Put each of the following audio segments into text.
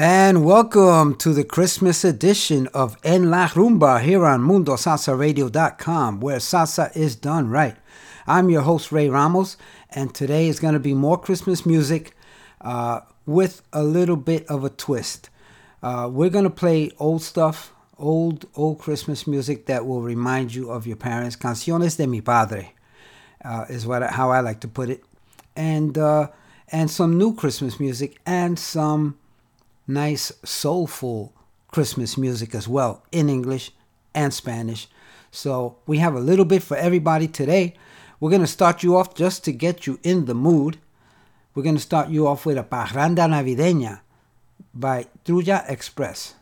And welcome to the Christmas edition of En La Rumba here on MundoSalsaRadio.com, where salsa is done right. I'm your host, Ray Ramos, and today is going to be more Christmas music uh, with a little bit of a twist. Uh, we're going to play old stuff, old, old Christmas music that will remind you of your parents. Canciones de mi padre uh, is what how I like to put it, and uh, and some new Christmas music and some nice soulful Christmas music as well in English and Spanish. So we have a little bit for everybody today. We're going to start you off just to get you in the mood. We're going to start you off with a Parranda Navideña by Trulla Express.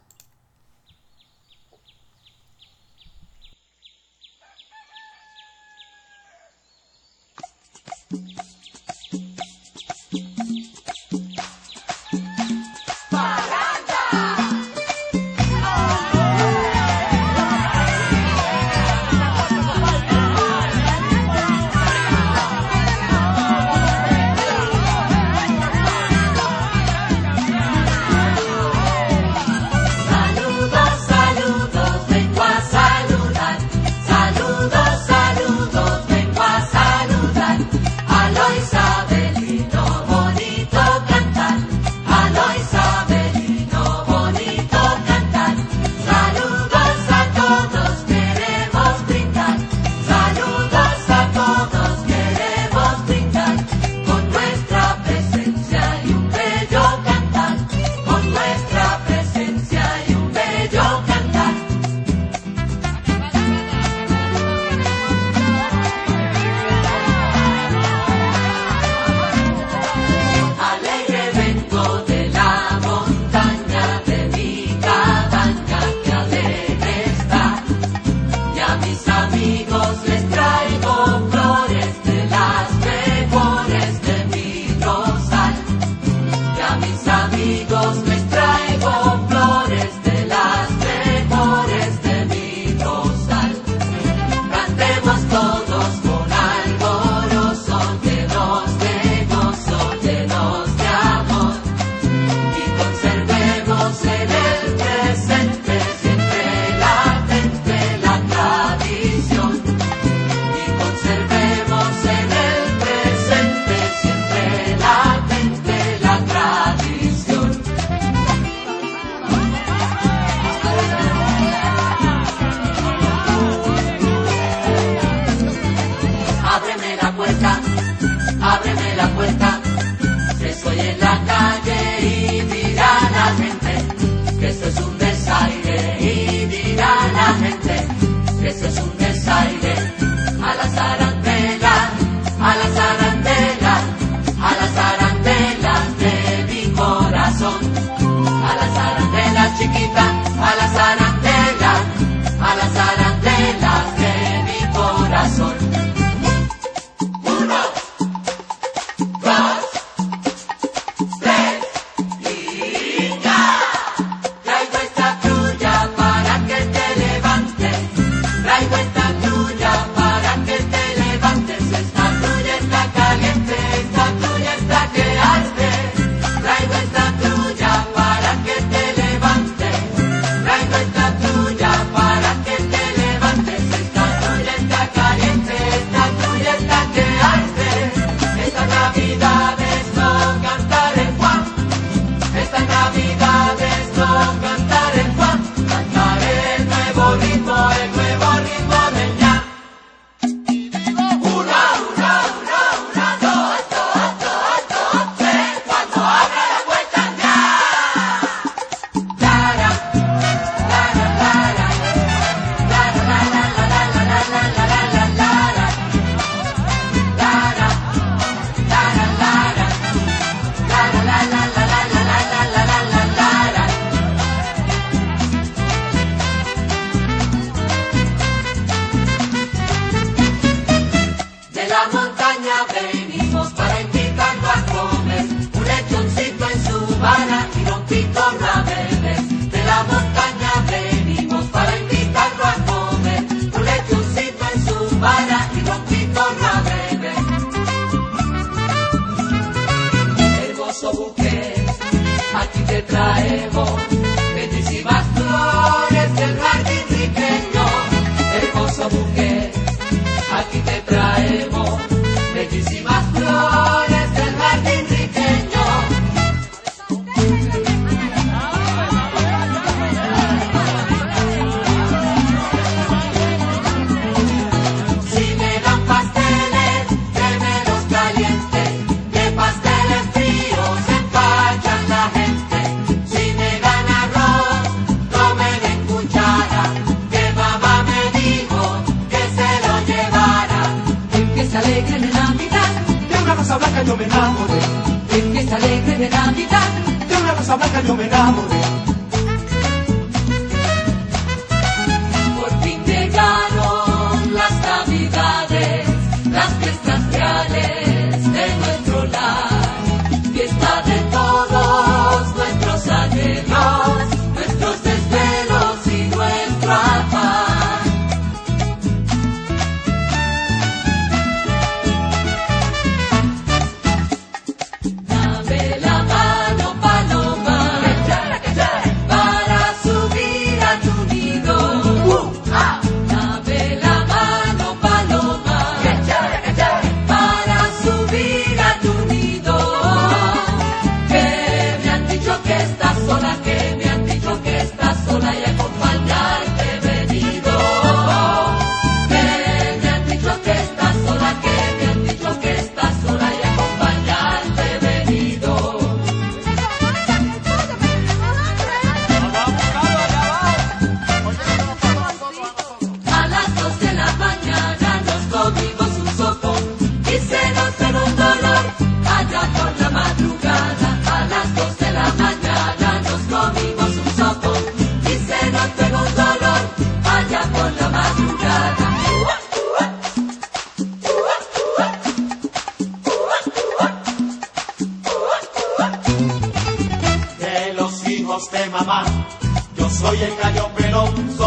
Soy el gallo pelón, soy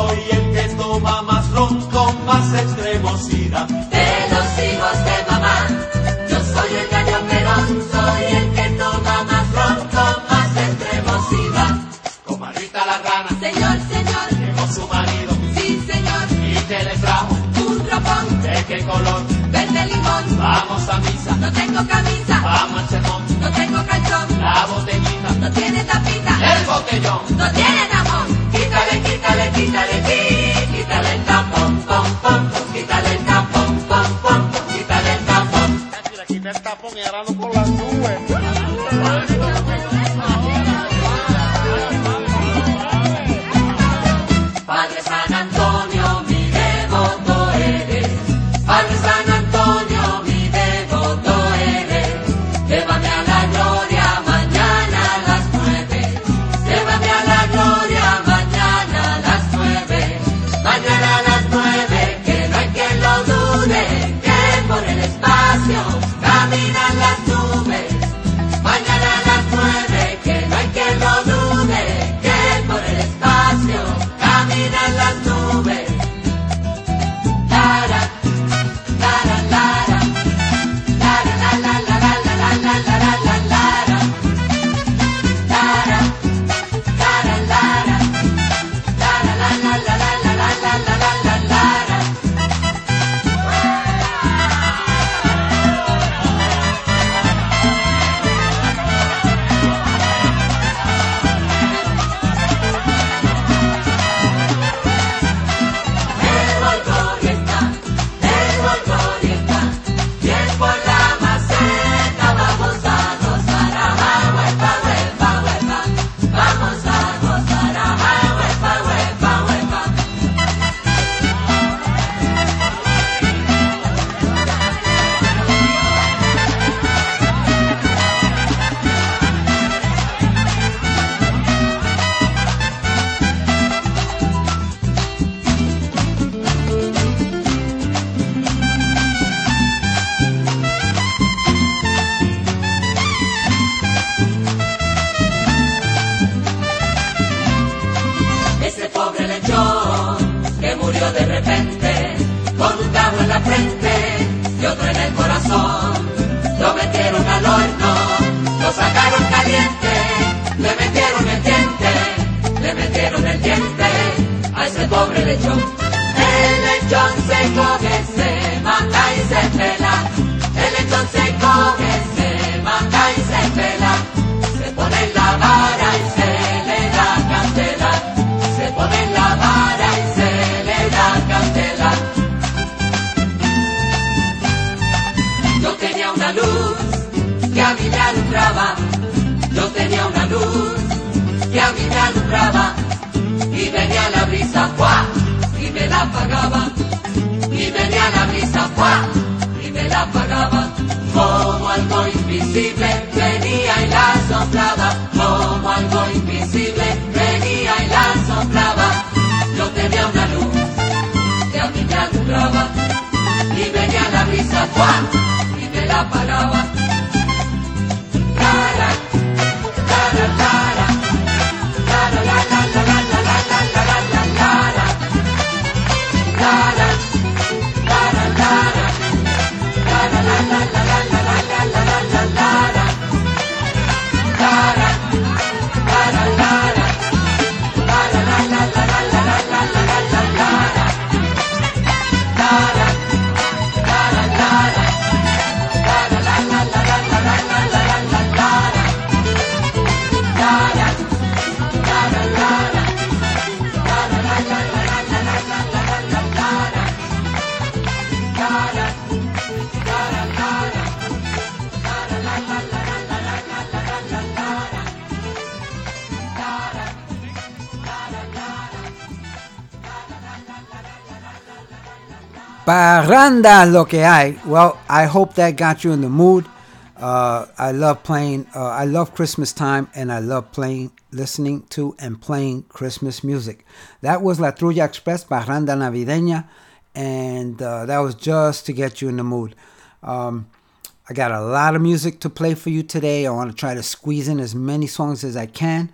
Parranda lo que hay. Well, I hope that got you in the mood. Uh, I love playing. Uh, I love Christmas time, and I love playing, listening to, and playing Christmas music. That was La Trulla Express, Parranda Navideña, and uh, that was just to get you in the mood. Um, I got a lot of music to play for you today. I want to try to squeeze in as many songs as I can,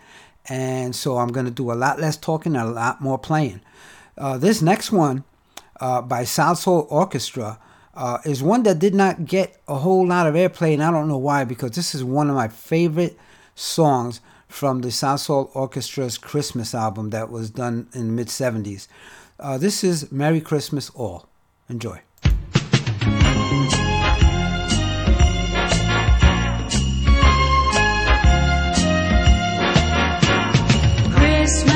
and so I'm going to do a lot less talking and a lot more playing. Uh, this next one uh, by Salsoul Orchestra uh, is one that did not get a whole lot of airplay, and I don't know why, because this is one of my favorite songs from the Salsoul Orchestra's Christmas album that was done in the mid 70s. Uh, this is Merry Christmas All. Enjoy. Christmas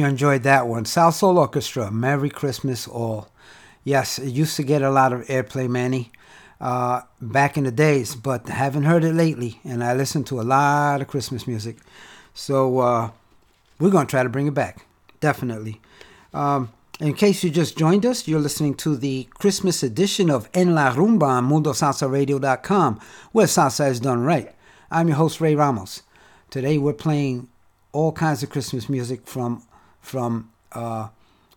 you enjoyed that one. Salsoul Orchestra, Merry Christmas All. Yes, it used to get a lot of airplay, Manny, uh, back in the days, but haven't heard it lately. And I listen to a lot of Christmas music. So uh, we're going to try to bring it back. Definitely. Um, in case you just joined us, you're listening to the Christmas edition of En La Rumba on MundoSalsaRadio.com, where salsa is done right. I'm your host, Ray Ramos. Today we're playing all kinds of Christmas music from from uh,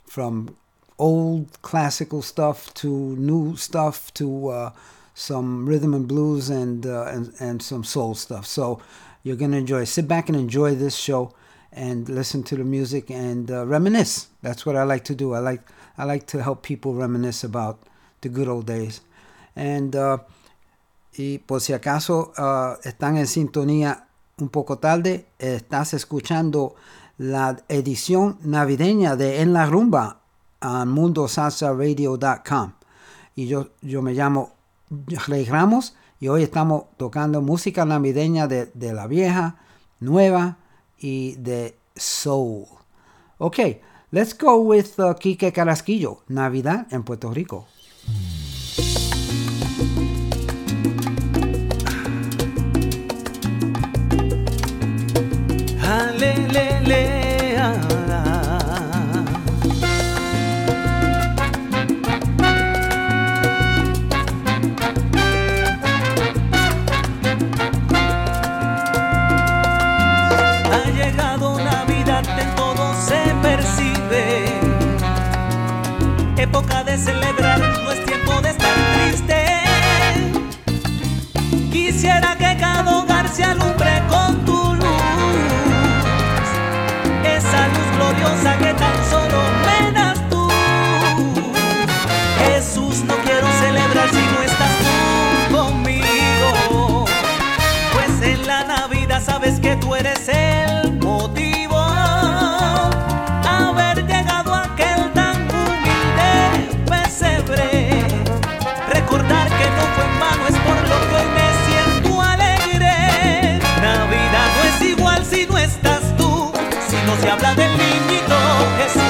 from old classical stuff to new stuff to uh, some rhythm and blues and, uh, and and some soul stuff. So you're gonna enjoy. Sit back and enjoy this show and listen to the music and uh, reminisce. That's what I like to do. I like I like to help people reminisce about the good old days. And uh, y por si acaso uh, están en sintonía un poco tarde, estás escuchando la edición navideña de En la Rumba a mundosalsaradio.com. Y yo, yo me llamo Rey Ramos y hoy estamos tocando música navideña de, de la vieja, nueva y de soul. Ok, let's go with uh, Quique Carasquillo, Navidad en Puerto Rico. De celebrar, no es tiempo de estar triste. Quisiera que cada hogar se alumbre con tu luz. Esa luz gloriosa que tan solo me das tú. Jesús, no quiero celebrar si no estás tú conmigo. Pues en la Navidad sabes que tú eres el habla del niñito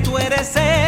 tú eres el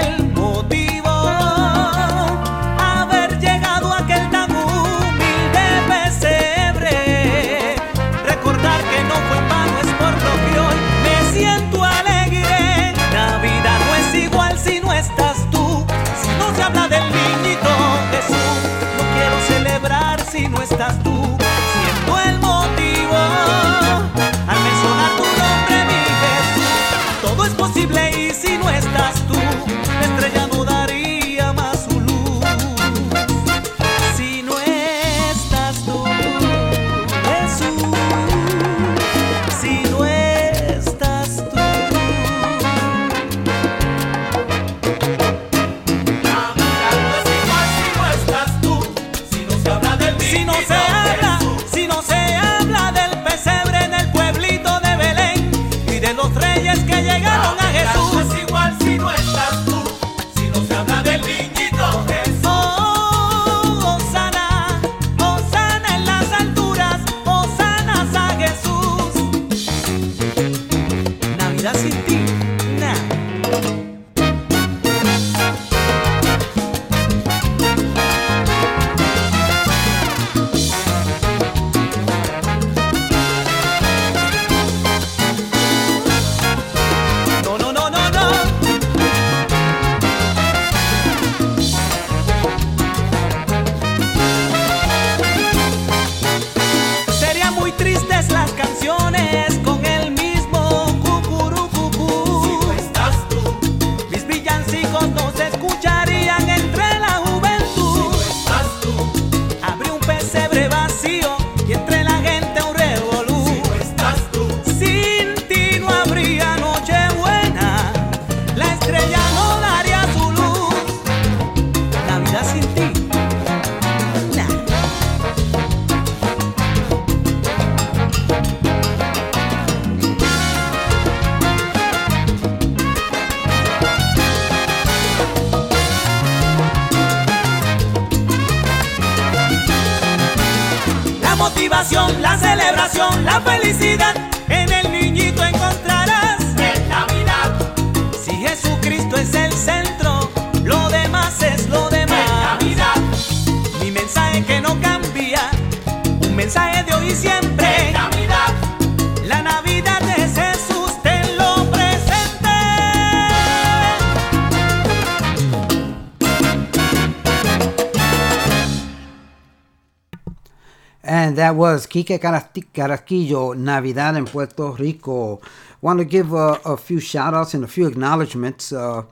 that was Kike Carasquillo, Navidad in Puerto Rico. Want to give a, a few shout outs and a few acknowledgments. Uh,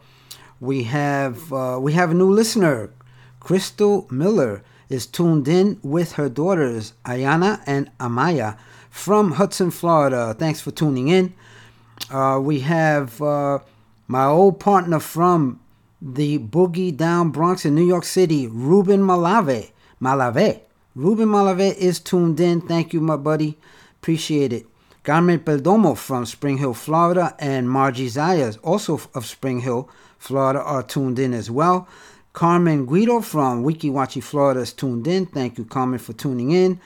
we have uh, we have a new listener, Crystal Miller is tuned in with her daughters Ayana and Amaya from Hudson, Florida. Thanks for tuning in. Uh, we have uh, my old partner from the Boogie Down Bronx in New York City, Ruben Malave. Malave. Ruben Malave is tuned in. Thank you, my buddy. Appreciate it. Carmen Perdomo from Spring Hill, Florida, and Margie Zayas, also of Spring Hill, Florida, are tuned in as well. Carmen Guido from Weeki Wachee, Florida is tuned in. Thank you, Carmen, for tuning in.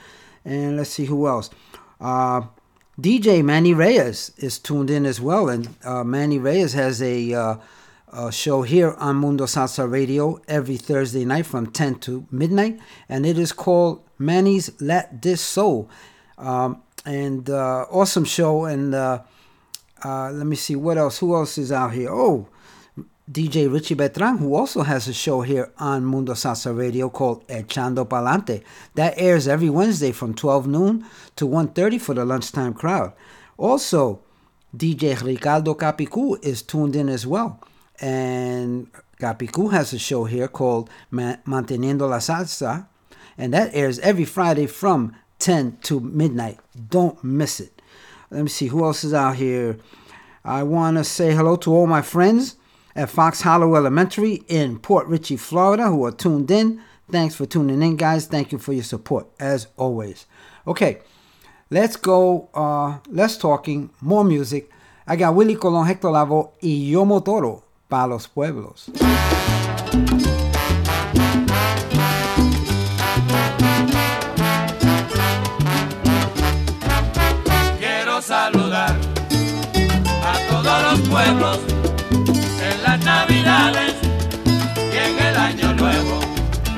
And let's see who else. Uh, DJ Manny Reyes is tuned in as well, and uh, Manny Reyes has a, uh, a show here on Mundo Salsa Radio every Thursday night from 10 to midnight, and it is called Manny's Let This Soul. Um, and uh, awesome show, and uh, uh, let me see what else. Who else is out here? Oh, DJ Richie Betran, who also has a show here on Mundo Salsa Radio called Echando Palante. That airs every Wednesday from 12 noon to 1.30 for the lunchtime crowd. Also, DJ Ricardo Capicu is tuned in as well. And Capicu has a show here called Manteniendo la Salsa. And that airs every Friday from 10 to midnight. Don't miss it. Let me see who else is out here. I want to say hello to all my friends at Fox Hollow Elementary in Port Richey, Florida, who are tuned in. Thanks for tuning in, guys. Thank you for your support, as always. Okay, let's go. Uh, less talking, more music. I got Willie Colon, Hector Lavoe, y Yomo Toro, para los pueblos. Quiero saludar a todos los pueblos en las navidades y en el año nuevo.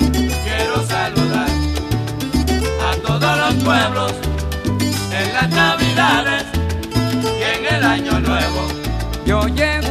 Quiero saludar a todos los pueblos en las navidades y en el año nuevo. Yo llego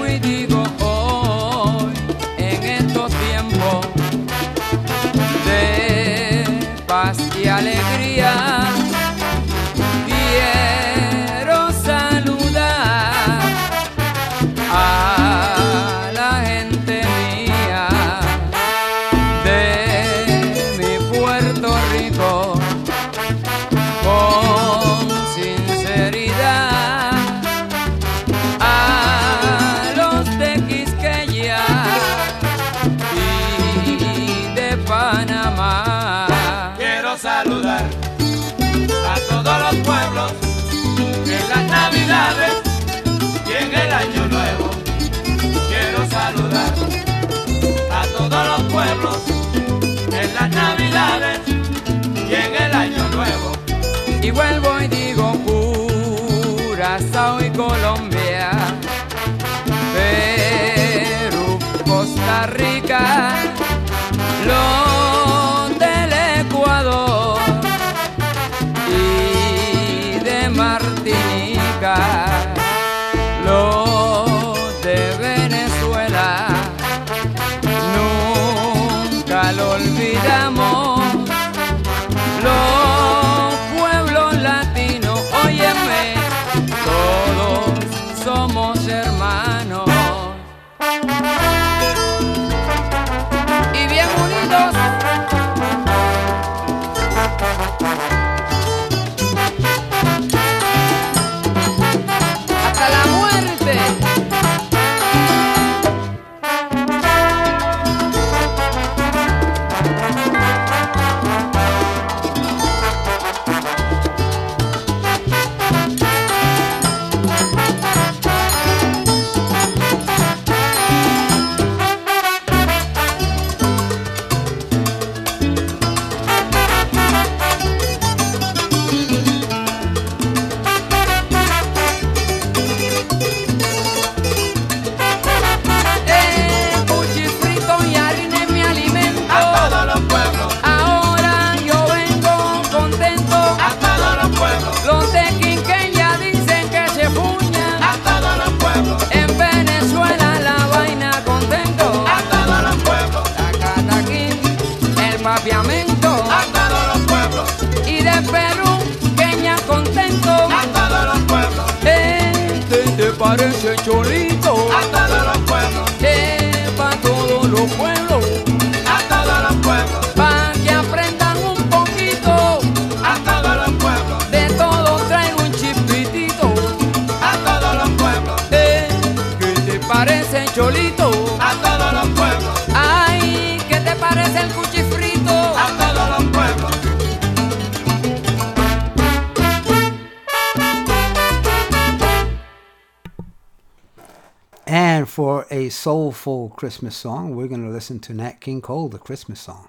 te parece Cholito? a todos los pueblos, Eh, pa' todos los pueblos, a soulful Christmas song, we're going to listen to Nat King Cole, the Christmas song.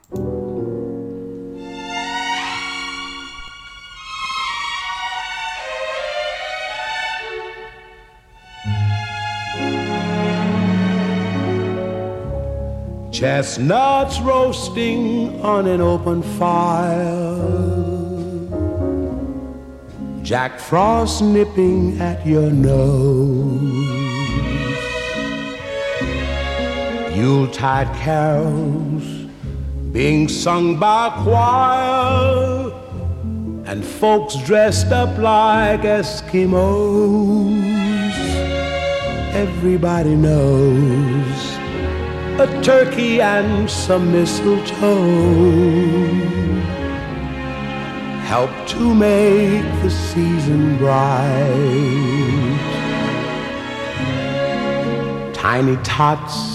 Chestnuts roasting on an open fire. Jack Frost nipping at your nose. Yuletide carols being sung by choir. And folks dressed up like Eskimos. Everybody knows a turkey and some mistletoe help to make the season bright. Tiny tots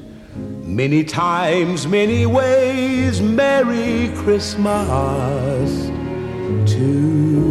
many times, many ways, Merry Christmas to you.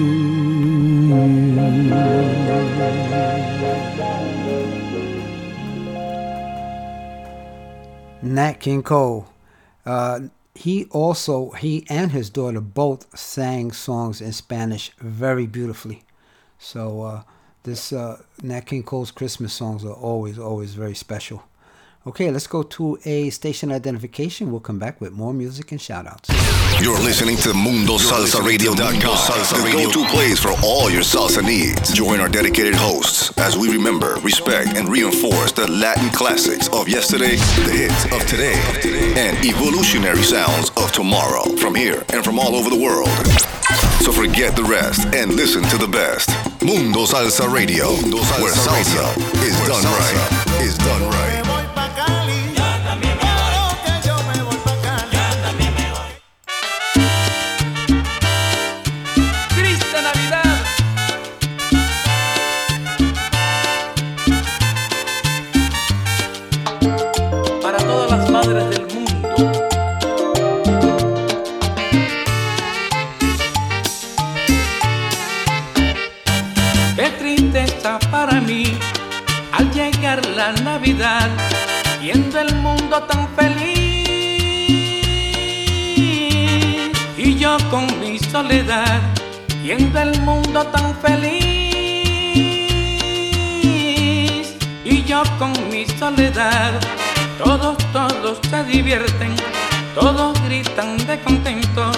Nat King Cole. Uh, he also he and his daughter both sang songs in Spanish very beautifully. So uh, this uh, Nat King Cole's Christmas songs are always always very special. Okay, let's go to a station identification. We'll come back with more music and shout outs. You're listening to MundoSalsaRadio.com, the go-to place for all your salsa needs. Join our dedicated hosts as we remember, respect, and reinforce the Latin classics of yesterday, the hits of today, and evolutionary sounds of tomorrow from here and from all over the world. So forget the rest and listen to the best. Mundo Salsa Radio, where salsa is done right. Is done right. Triste viendo el mundo tan feliz. Y yo con mi soledad, viendo el mundo tan feliz. Y yo con mi soledad, todos, todos se divierten, todos gritan de contentos.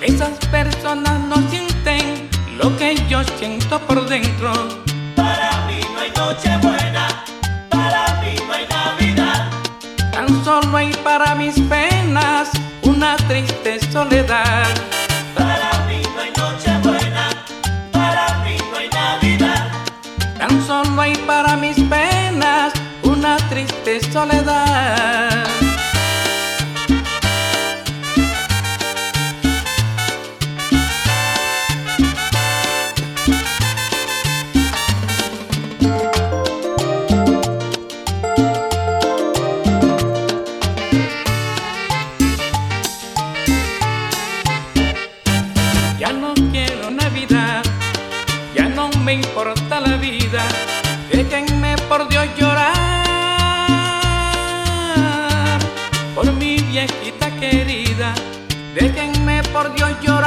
Esas personas no sienten lo que yo siento por dentro. Para mí no hay noche buena. Tan solo hay para mis penas una triste soledad. Para mí no hay noche buena, para mí no hay Navidad. Tan solo hay para mis penas una triste soledad. por Dios llorar por mi viejita querida. Déjenme por Dios llorar.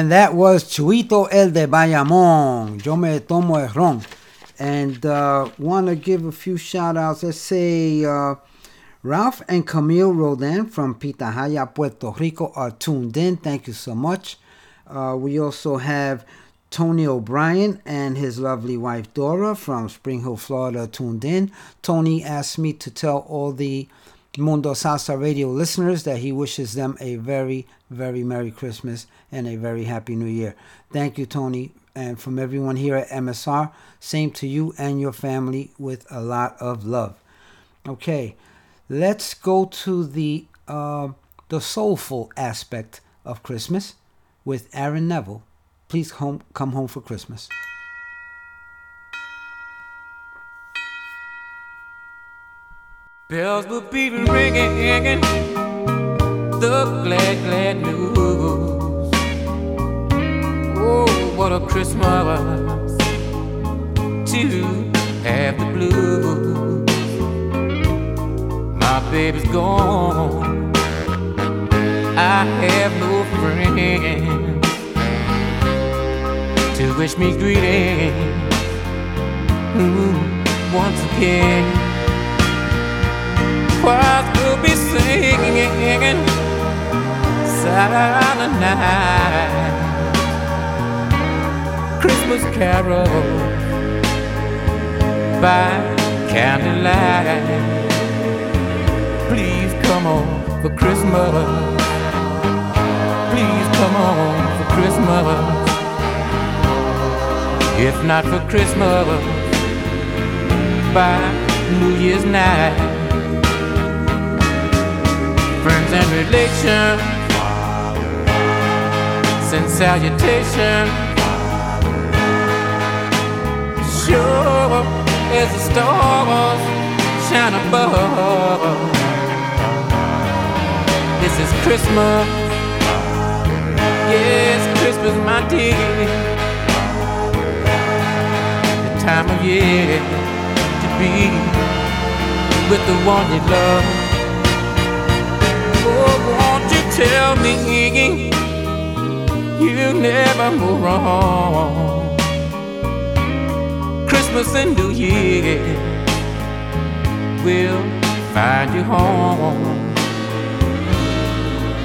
And that was Chuito El de Bayamón. Yo me tomo el ron. And uh, want to give a few shout outs. Let's say uh, Ralph and Camille Rodan from Pitahaya, Puerto Rico are tuned in. Thank you so much. Uh, we also have Tony O'Brien and his lovely wife Dora from Spring Hill, Florida, tuned in. Tony asked me to tell all the Mundo Salsa Radio listeners that he wishes them a very, very Merry Christmas and a very Happy New Year. Thank you, Tony. And from everyone here at MSR, same to you and your family with a lot of love. Okay, let's go to the uh, the soulful aspect of Christmas with Aaron Neville. Please home, come home for Christmas. Bells will be ringing, the glad, glad news. Oh, what a Christmas to have the blues. My baby's gone, I have no friends to wish me greetings mm, once again choirs will be singing silent night. Christmas carol by candlelight. Please come on for Christmas. Please come on for Christmas. If not for Christmas by New Year's night and relations. Send salutation. Sure as the stars shine above. This is Christmas. Yes, Christmas, my dear. The time of year to be with the one you love. Tell me you never move wrong? Christmas and New Year will find you home.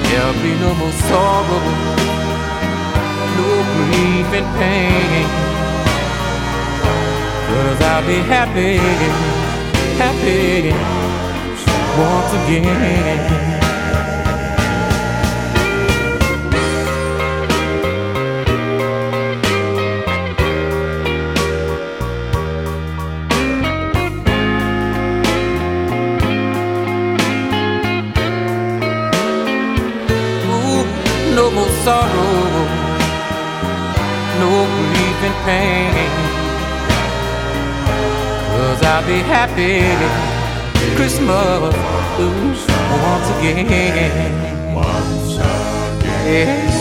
There'll be no more sorrow, no grief and pain. Cause I'll be happy, happy once again. I'll be happy Christmas ooh, once again. Once again. Yeah.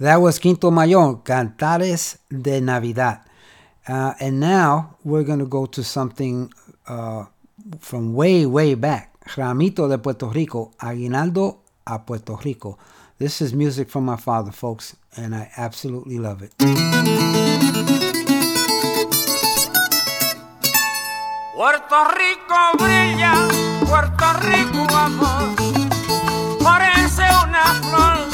That was Quinto Mayor, Cantares de Navidad. Uh, and now we're going to go to something uh, from way, way back. Ramito de Puerto Rico, Aguinaldo a Puerto Rico. This is music from my father, folks, and I absolutely love it. Puerto Rico brilla, Puerto Rico amor, parece una flor.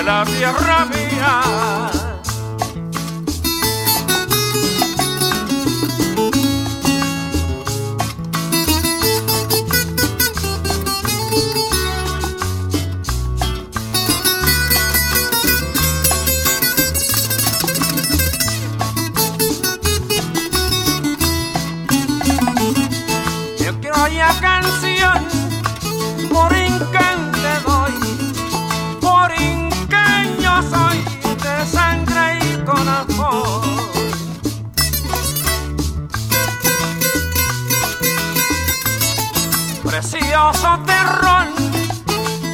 de la tierra mía.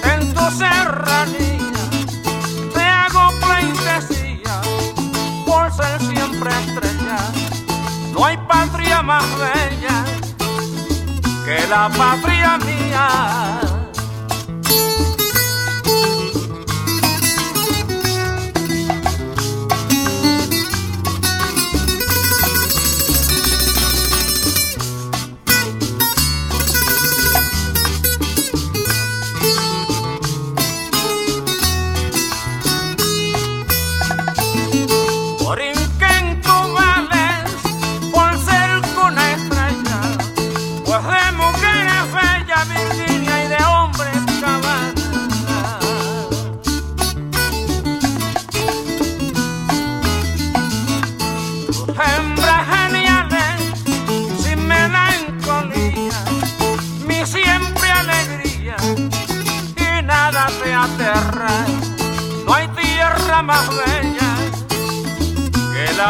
en tu serranía. Te hago pleitesía por ser siempre estrella. No hay patria más bella que la patria mía.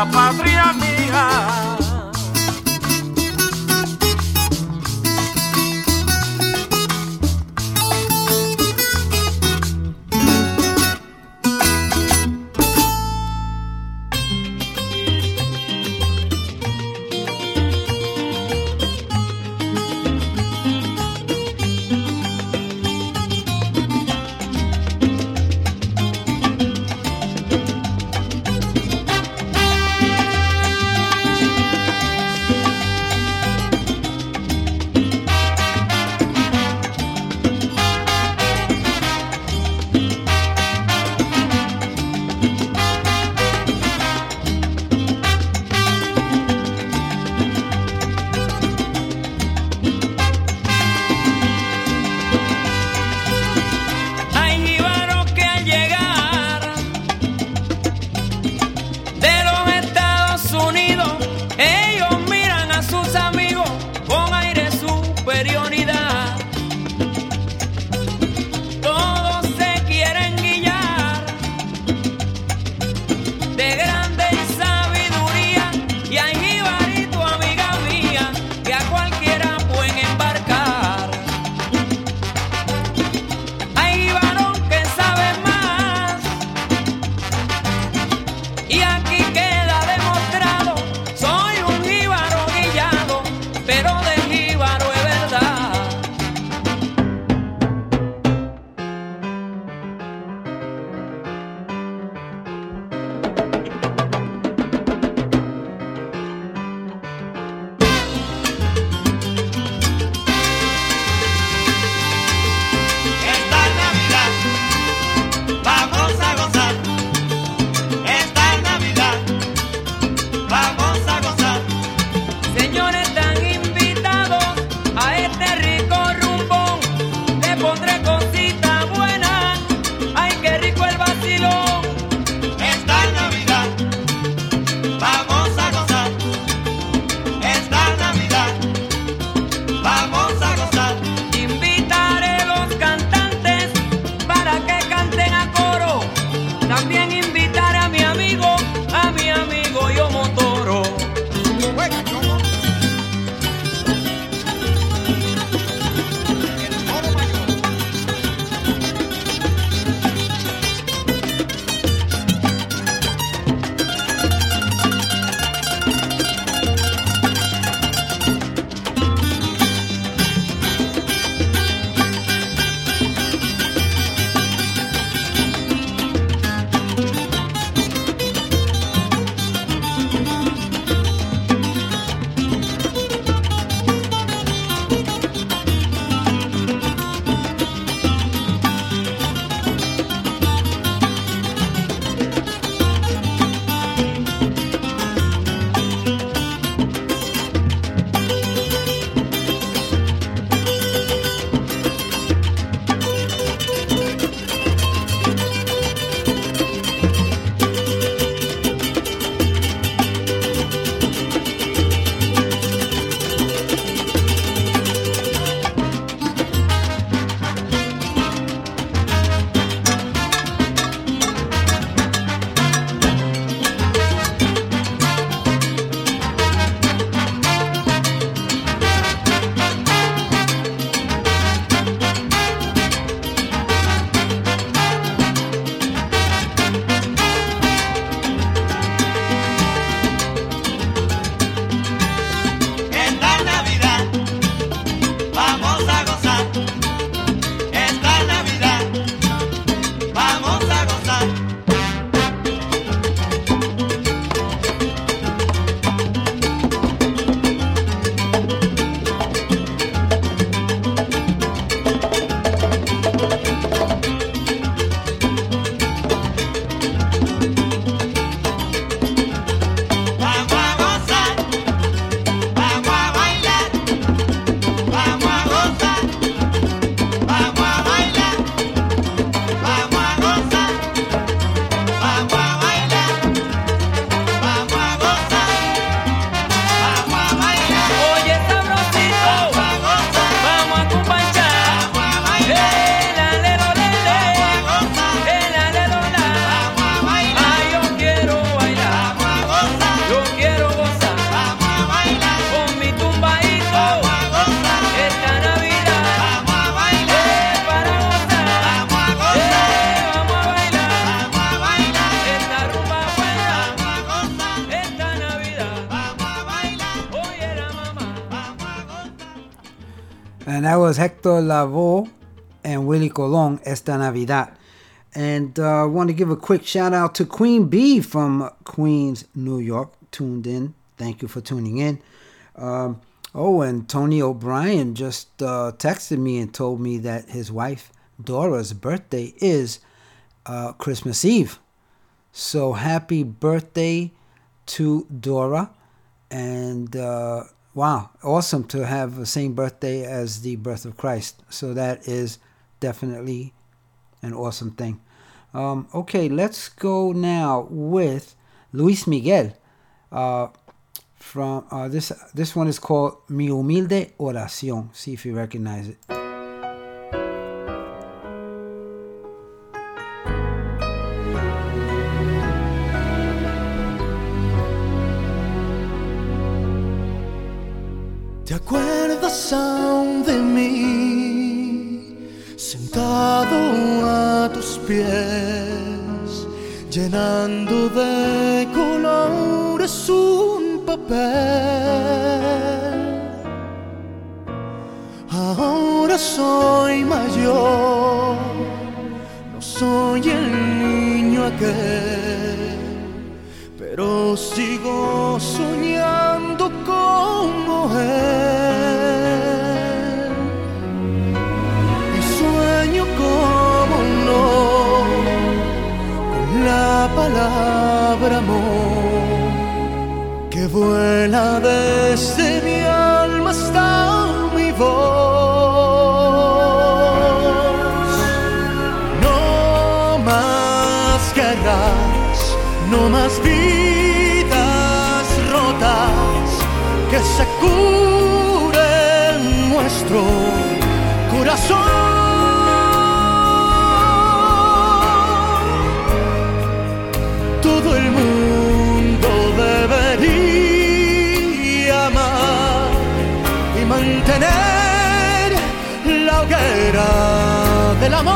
patria mía. That was Hector Lavoe and Willie Colon, Esta Navidad. And I uh, want to give a quick shout out to Queen Bee from Queens, New York, tuned in. Thank you for tuning in. Um, oh, and Tony O'Brien just uh, texted me and told me that his wife Dora's birthday is uh, Christmas Eve. So happy birthday to Dora. And uh, wow, awesome to have the same birthday as the birth of Christ. So that is definitely an awesome thing. Um, okay, let's go now with Luis Miguel. Uh, from uh, this this one is called Mi Humilde Oración. See if you recognize it. De mí? Sentado a tus pies, llenando de colores un papel. Ahora soy mayor, no soy el niño aquel, pero sigo soñando como él. La palabra amor, que vuela desde mi alma hasta mi voz. No más guerras, no más vidas rotas, que se cure nuestro corazón. Del amor.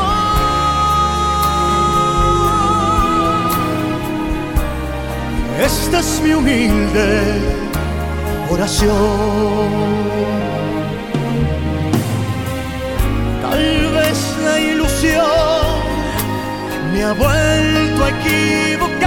Esta es mi humilde oración. Tal vez la ilusión me ha vuelto a equivocar,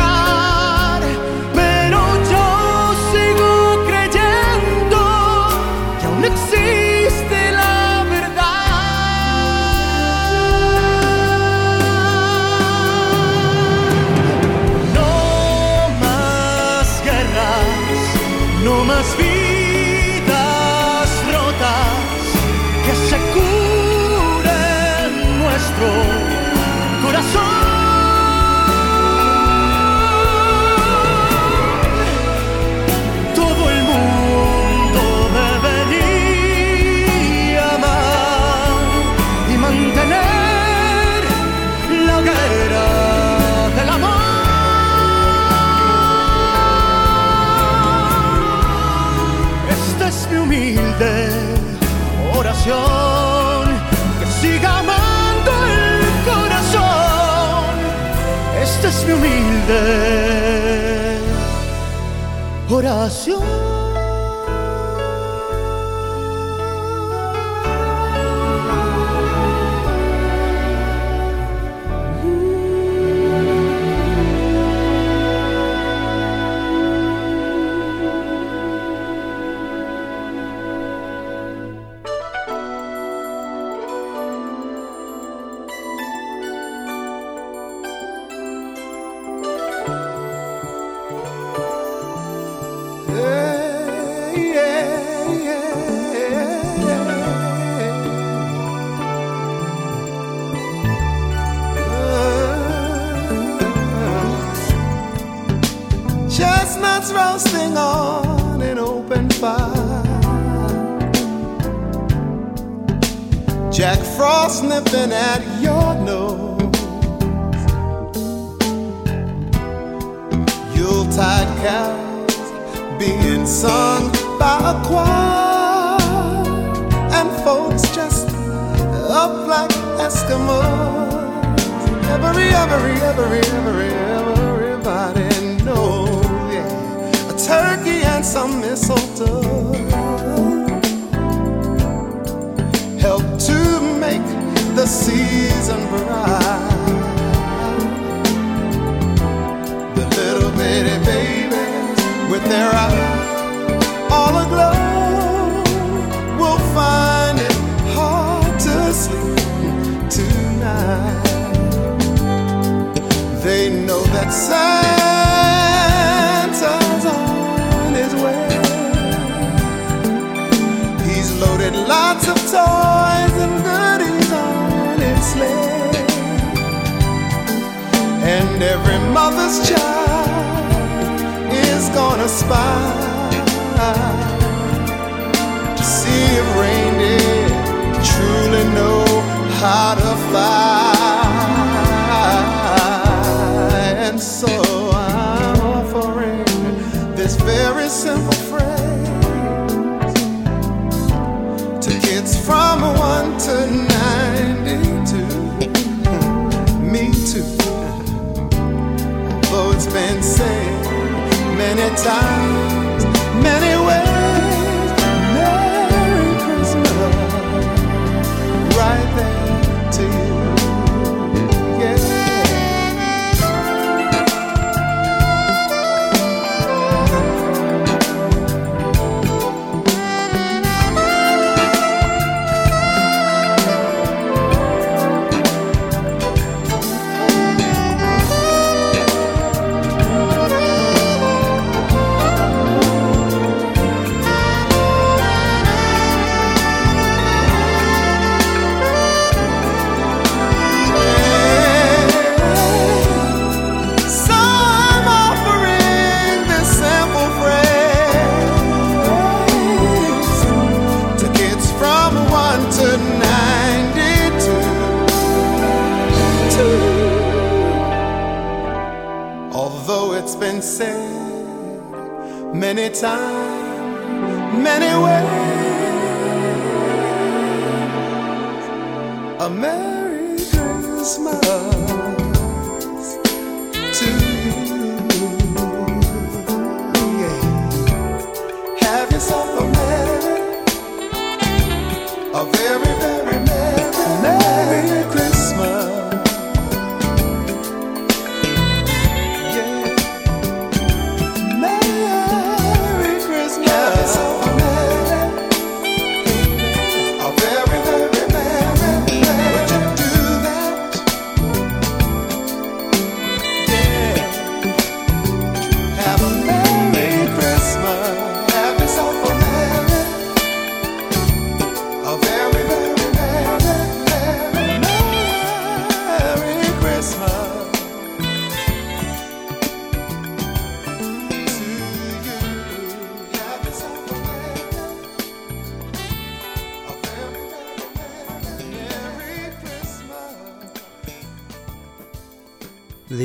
oración. A Merry Christmas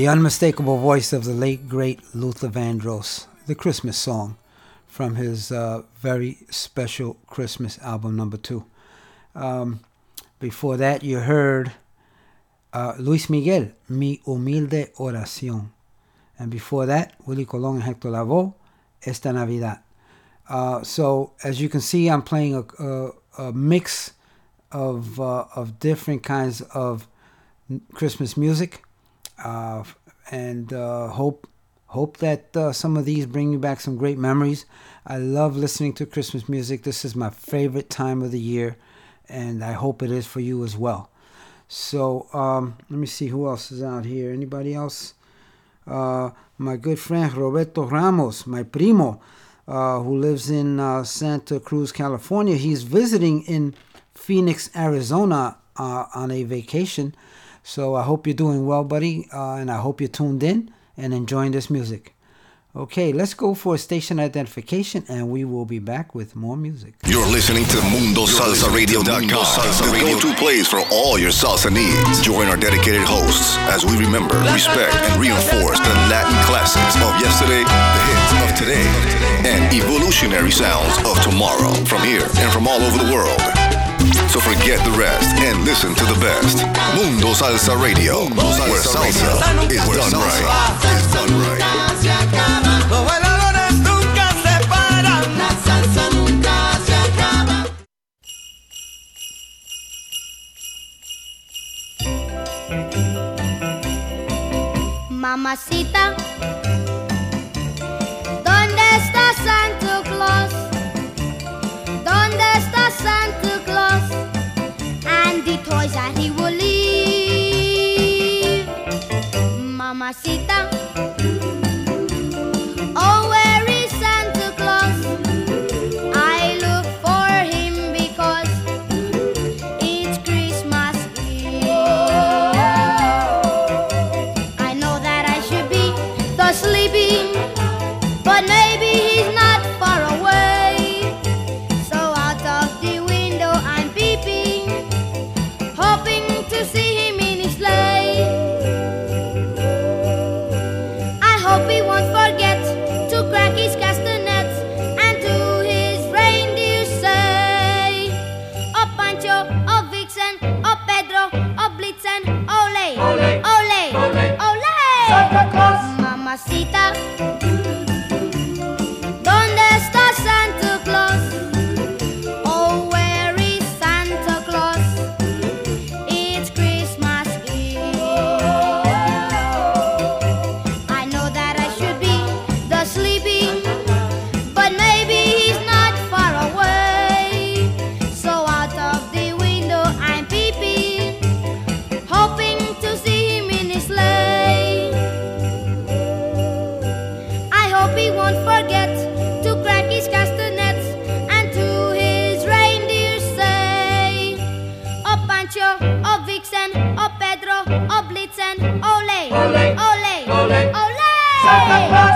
unmistakable voice of the late great Luther Vandross, the Christmas song from his uh, very special Christmas album number two. Um, before that, you heard uh, Luis Miguel, Mi Humilde Oración. And before that, Willie Colon and Hector Lavoe, Esta Navidad. Uh, so, as you can see, I'm playing a, a, a mix of, uh, of different kinds of Christmas music uh, and uh, hope hope that uh, some of these bring you back some great memories. I love listening to Christmas music. This is my favorite time of the year, and I hope it is for you as well. So um, let me see who else is out here. Anybody else? Uh, my good friend Roberto Ramos, my primo, uh, who lives in uh, Santa Cruz, California. He's visiting in Phoenix, Arizona uh, on a vacation. So I hope you're doing well, buddy, uh, and I hope you're tuned in and enjoying this music. Okay, let's go for station identification, and we will be back with more music. You're listening to MundoSalsaRadio.com, the go-to place for all your salsa needs. Join our dedicated hosts as we remember, respect, and reinforce the Latin classics of yesterday, the hits of today, and evolutionary sounds of tomorrow from here and from all over the world. So forget the rest and listen to the best. Mundo Salsa Radio, Mundo salsa where salsa, salsa is, done salsa right. is done right. Is done right. Mamacita, ¿dónde está Santa Claus? ¿Dónde está Santa Claus? boys that he will leave. た。Mamacita,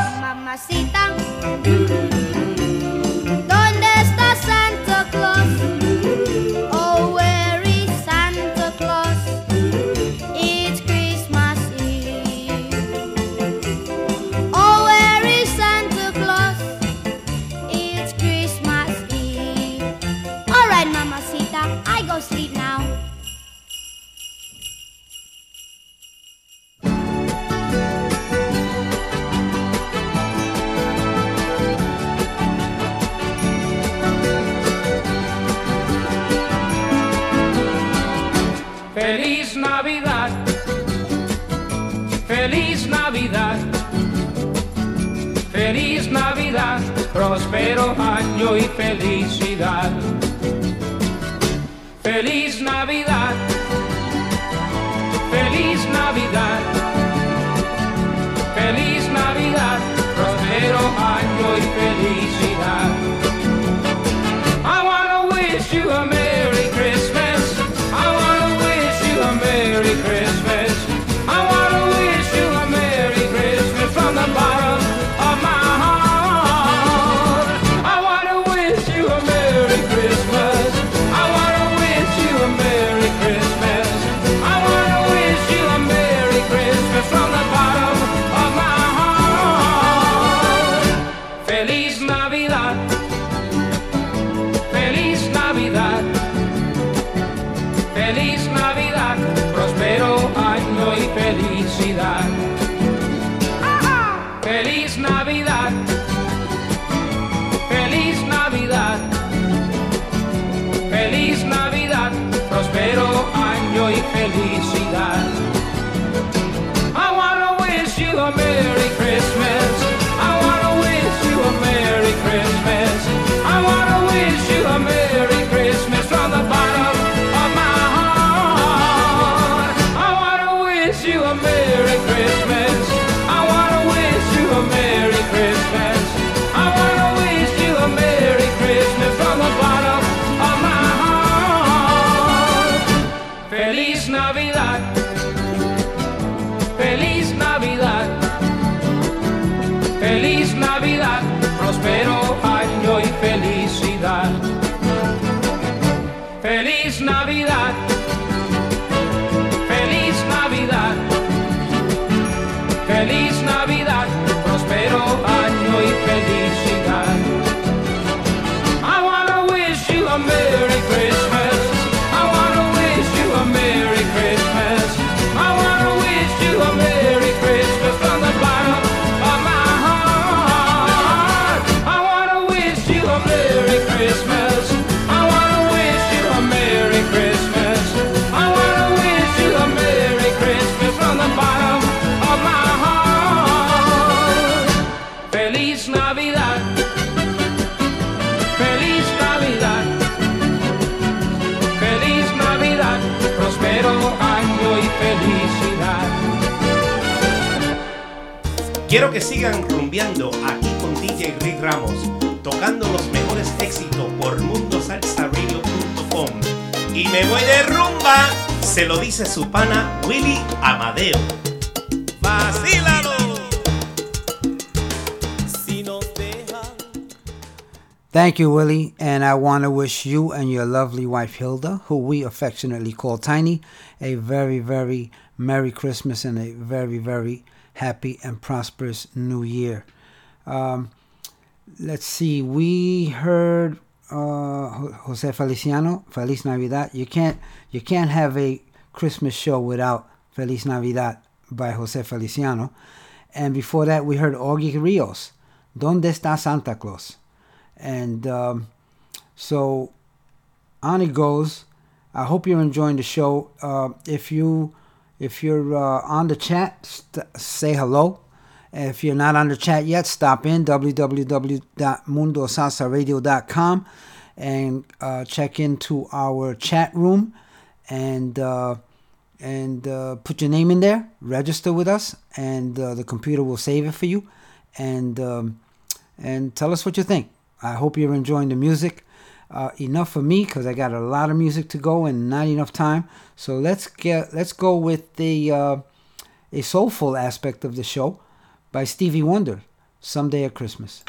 Quiero que sigan rumbeando aquí con DJ Rick Ramos, tocando los mejores éxitos por mundosalsaradio.com. Y me voy de rumba, se lo dice su pana Willy Amadeo. ¡Vacílalo! Thank you, Willie, and I want to wish you and your lovely wife Hilda, who we affectionately call Tiny, a very, very Merry Christmas and a very, very happy and prosperous New Year. Um, let's see, we heard uh, Jose Feliciano, Feliz Navidad. You can't, you can't have a Christmas show without Feliz Navidad by Jose Feliciano. And before that, we heard Augie Rios, Donde está Santa Claus? And um, so on it goes. I hope you're enjoying the show. Uh, if you if you're uh, on the chat, st- say hello. If you're not on the chat yet, stop in www.mundosalsaradio.com and uh, check into our chat room and uh, and uh, put your name in there. Register with us, and uh, the computer will save it for you. And um, and tell us what you think. I hope you're enjoying the music uh, enough for me because I got a lot of music to go and not enough time. So let's get let's go with the uh, a soulful aspect of the show by Stevie Wonder, "Someday at Christmas."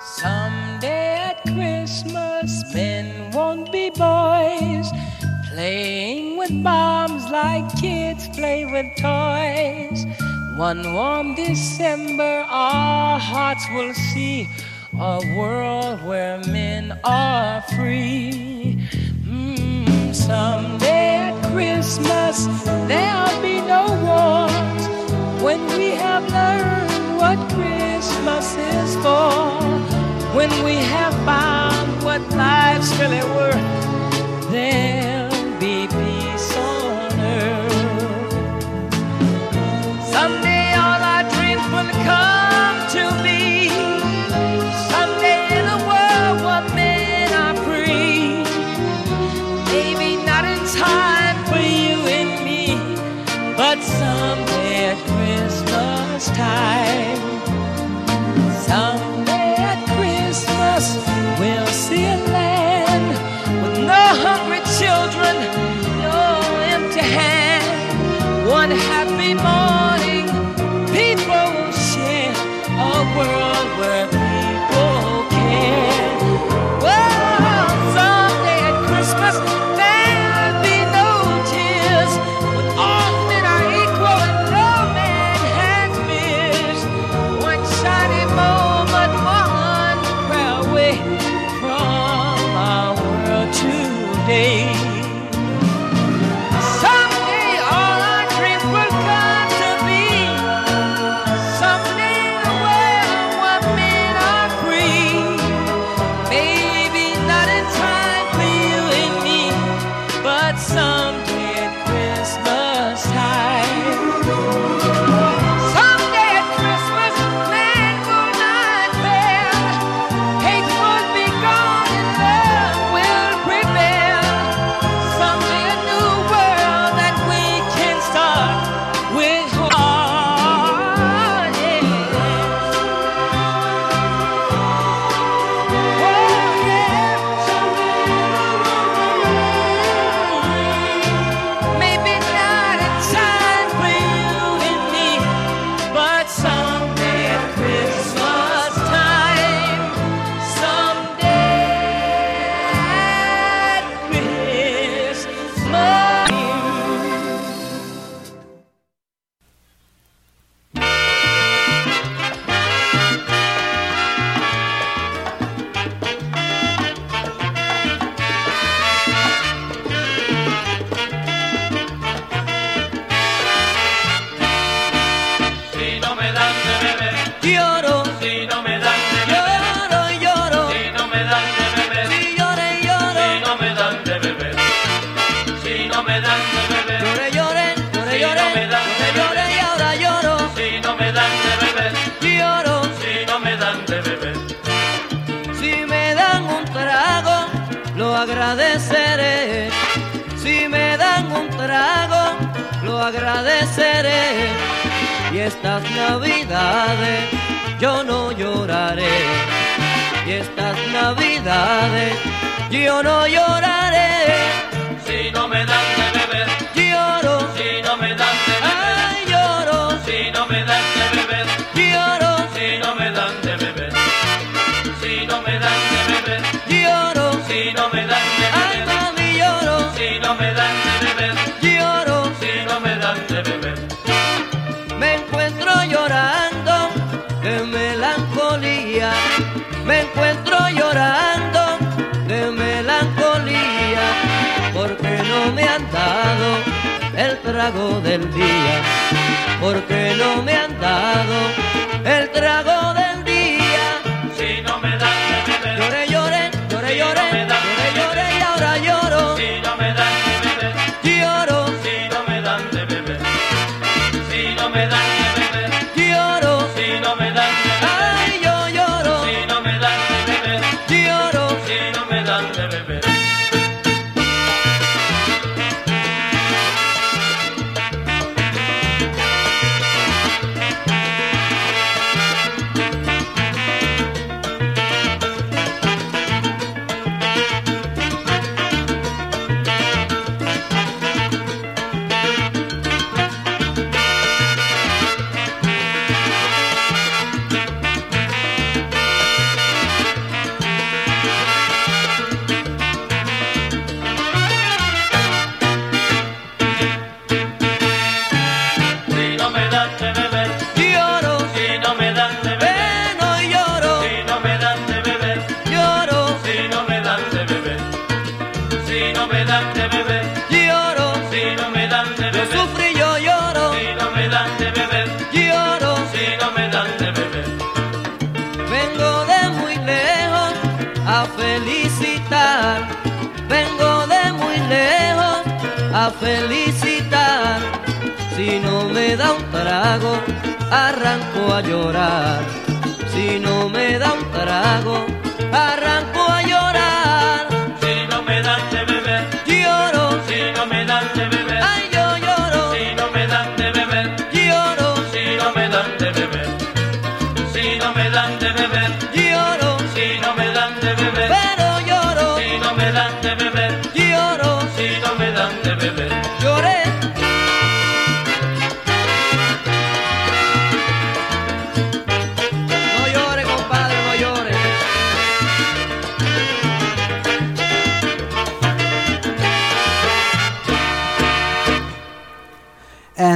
Someday at Christmas, men won't be boys, playing with bombs like kids play with toys. One warm December, our hearts will see a world where men are free. Mm, someday at Christmas, there'll be no wars when we have learned what Christmas is for. When we have found what life's really worth, then.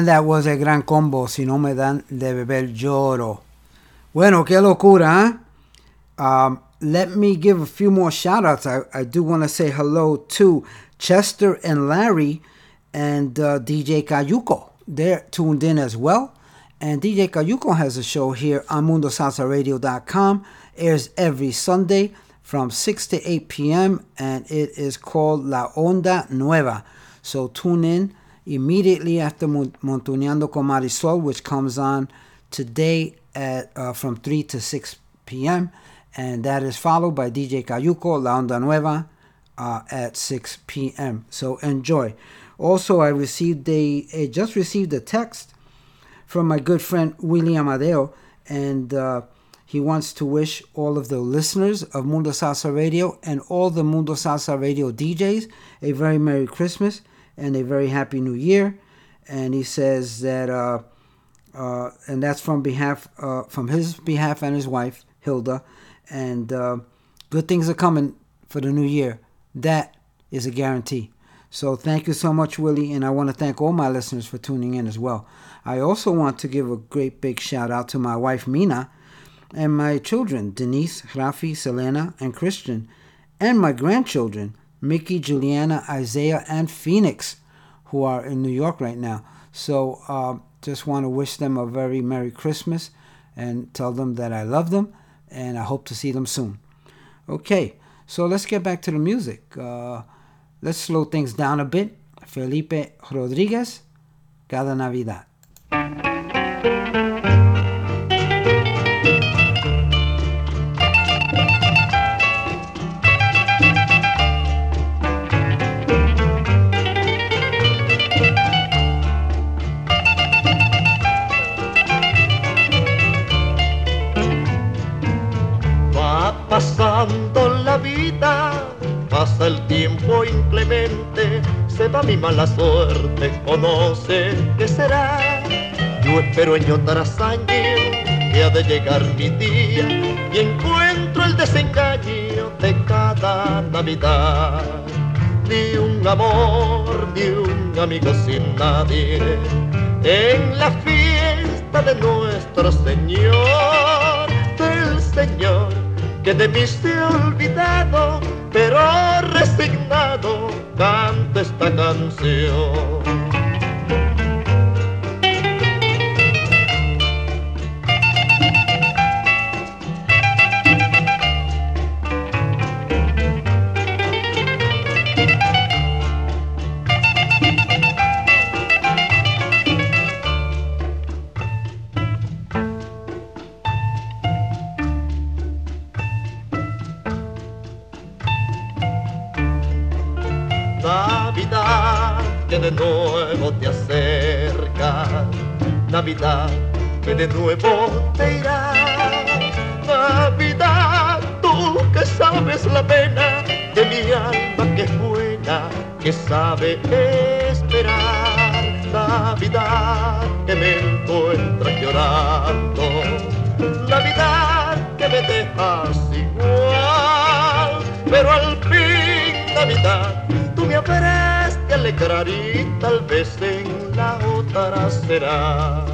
That was a gran combo. Si no me dan de beber lloro. Bueno, qué locura, huh? Um, let me give a few more shout outs. I, I do want to say hello to Chester and Larry and uh, DJ Cayuco. They're tuned in as well. And DJ Cayuco has a show here on MundoSalsaRadio.com. Airs every Sunday from 6 to 8 p.m. And it is called La Onda Nueva. So tune in immediately after Mon- Montuneando con Marisol, which comes on today at uh, from 3 to 6 p.m. And that is followed by DJ Cayuco, La Onda Nueva, uh, at 6 p.m. So enjoy. Also, I received a, I just received a text from my good friend William Amadeo, and uh, he wants to wish all of the listeners of Mundo Salsa Radio and all the Mundo Salsa Radio DJs a very Merry Christmas and a very Happy New Year. And he says that, uh, uh, and that's from behalf, uh, from his behalf and his wife Hilda, and uh, good things are coming for the new year. That is a guarantee. So thank you so much, Willie, and I want to thank all my listeners for tuning in as well. I also want to give a great big shout out to my wife Mina and my children Denise, Rafi, Selena, and Christian, and my grandchildren Mickey, Juliana, Isaiah, and Phoenix, who are in New York right now. So uh, just want to wish them a very Merry Christmas and tell them that I love them and I hope to see them soon. Okay, so let's get back to the music. Uh, let's slow things down a bit. Felipe Rodriguez, Cada Navidad. Pasa el tiempo inclemente, se va mi mala suerte, o no qué será. Yo espero año tras año que ha de llegar mi día y encuentro el desengaño de cada Navidad. Ni un amor, ni un amigo sin nadie en la fiesta de nuestro Señor, del Señor que de mí se ha olvidado, pero resignado canto esta canción. Navidad que de nuevo te irá. Navidad, tú que sabes la pena de mi alma que es buena, que sabe esperar. Navidad que me encuentras llorando, Navidad que me dejas igual, pero al fin Navidad tú me habrás de alegrar y tal vez en la otra será.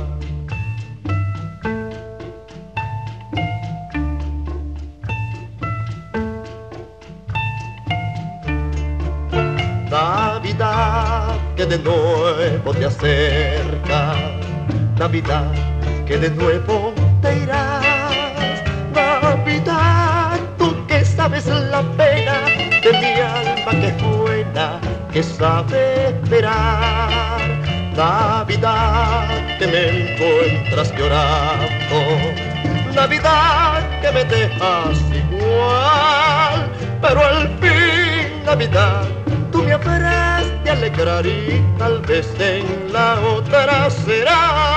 Navidad que de nuevo te acerca, Navidad que de nuevo te irás, Navidad tú que sabes la pena de mi alma que es buena, que sabe esperar. Navidad que me encuentras llorando, Navidad que me dejas igual, pero al fin Navidad tú me habrás de alegrar y tal vez en la otra será.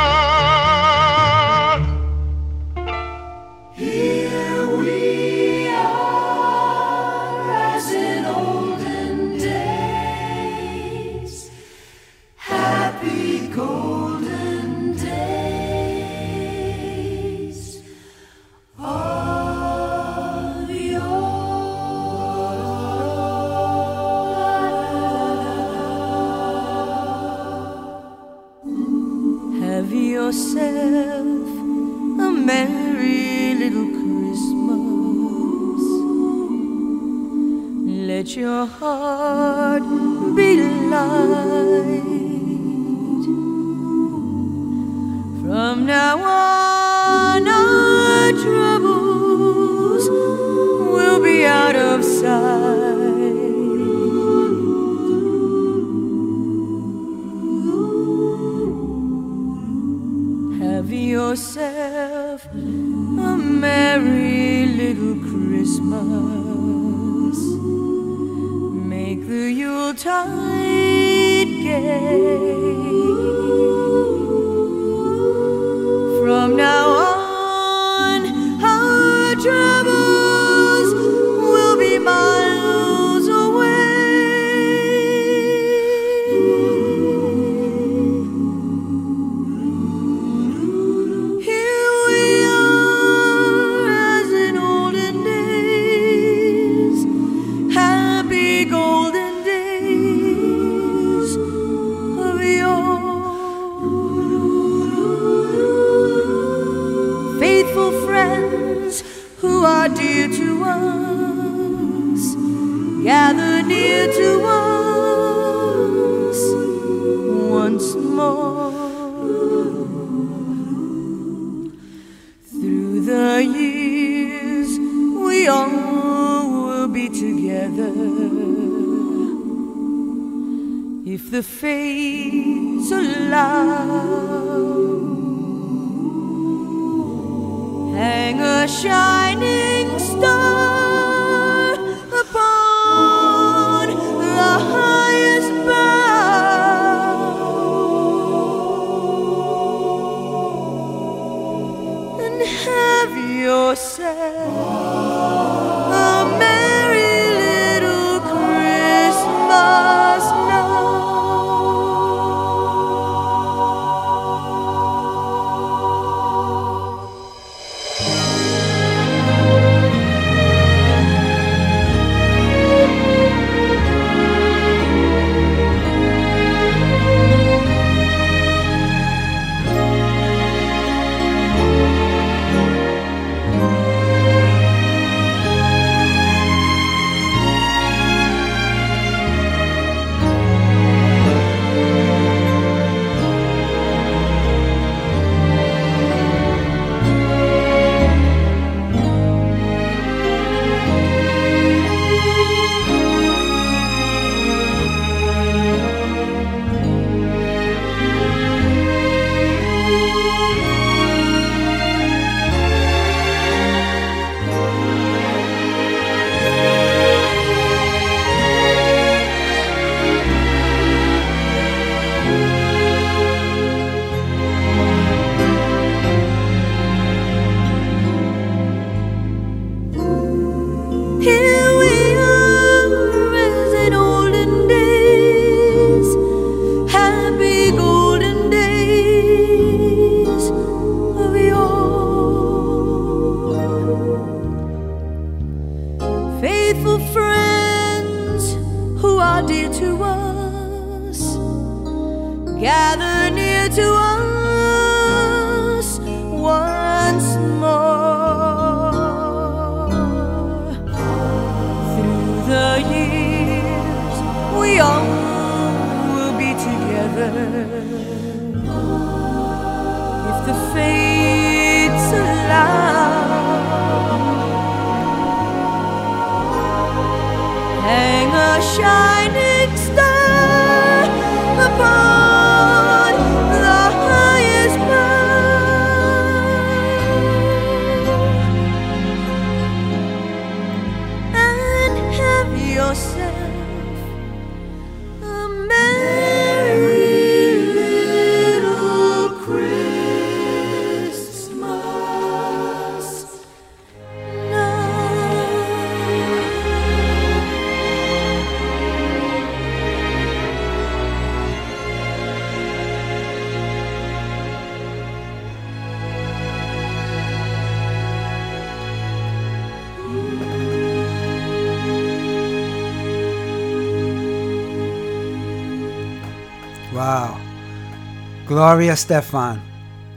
Gloria Estefan.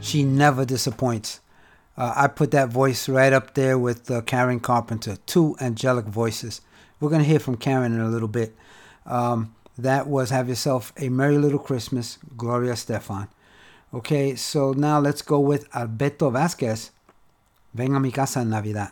She never disappoints. Uh, I put that voice right up there with uh, Karen Carpenter. Two angelic voices. We're going to hear from Karen in a little bit. Um, that was Have Yourself a Merry Little Christmas, Gloria Estefan. Okay, so now let's go with Alberto Vasquez. Venga a mi casa en Navidad.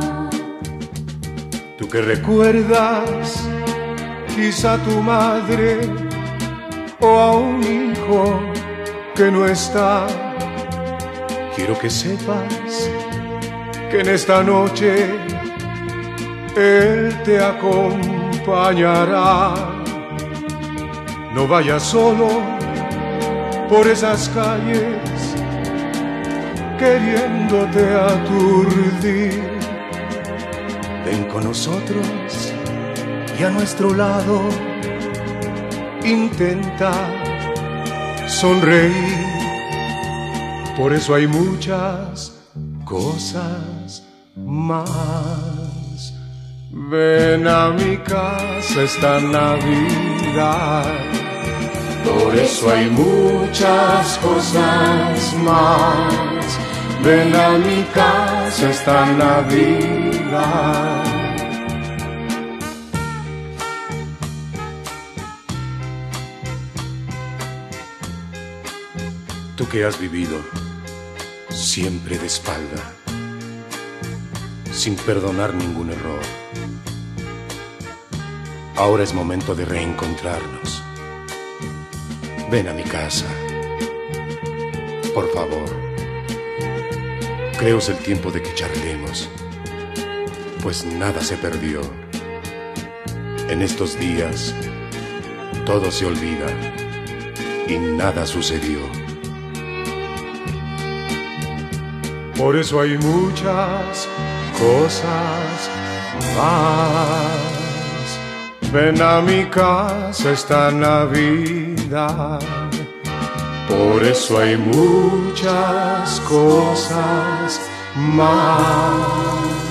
Que recuerdas quizá tu madre o a un hijo que no está. Quiero que sepas que en esta noche Él te acompañará. No vayas solo por esas calles queriéndote aturdir. Ven con nosotros y a nuestro lado intenta sonreír. Por eso hay muchas cosas más. Ven a mi casa esta Navidad. Por eso hay muchas cosas más. Ven a mi casa esta Navidad. Tú que has vivido siempre de espalda, sin perdonar ningún error. Ahora es momento de reencontrarnos. Ven a mi casa. Por favor. Creo es el tiempo de que charlemos, pues nada se perdió. En estos días todo se olvida y nada sucedió. Por eso hay muchas cosas más. Ven a mi casa esta Navidad. Por eso hay muchas cosas más.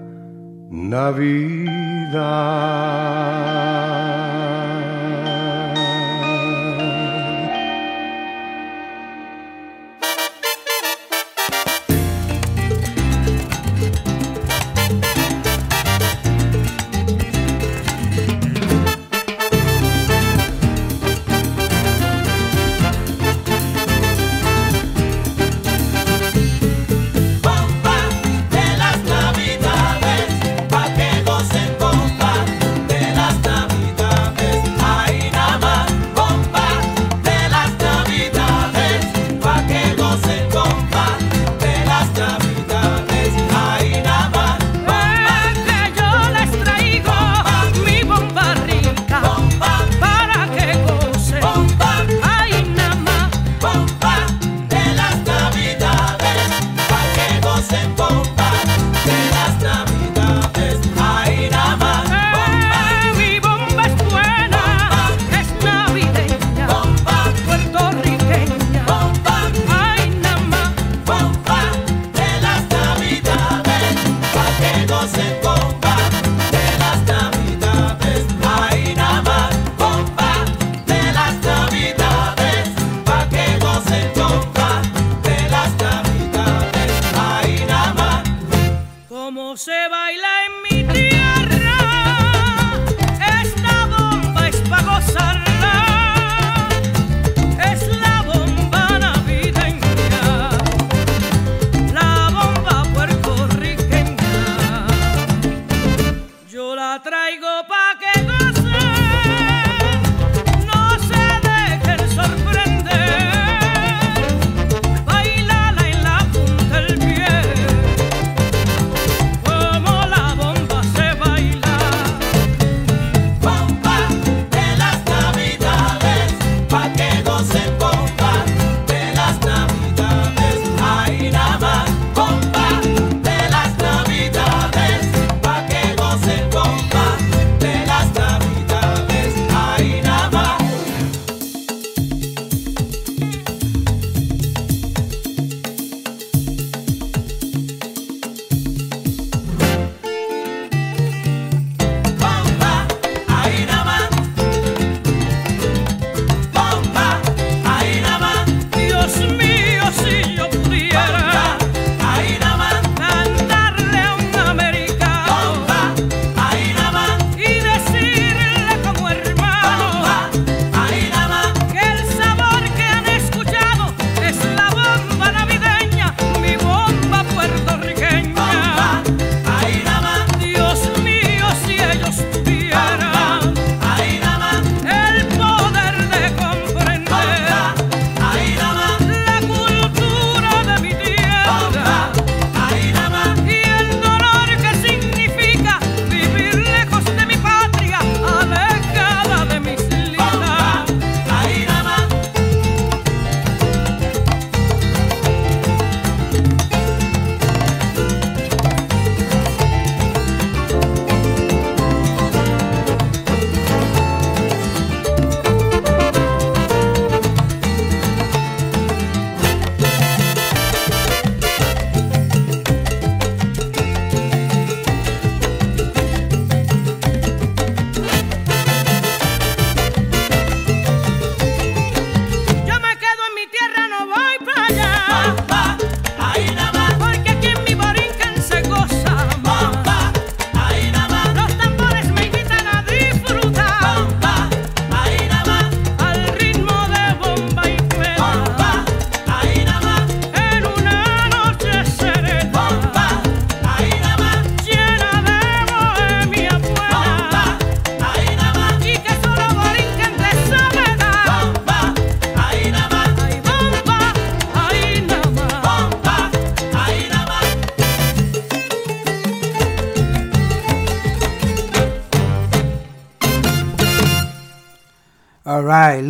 Navidad.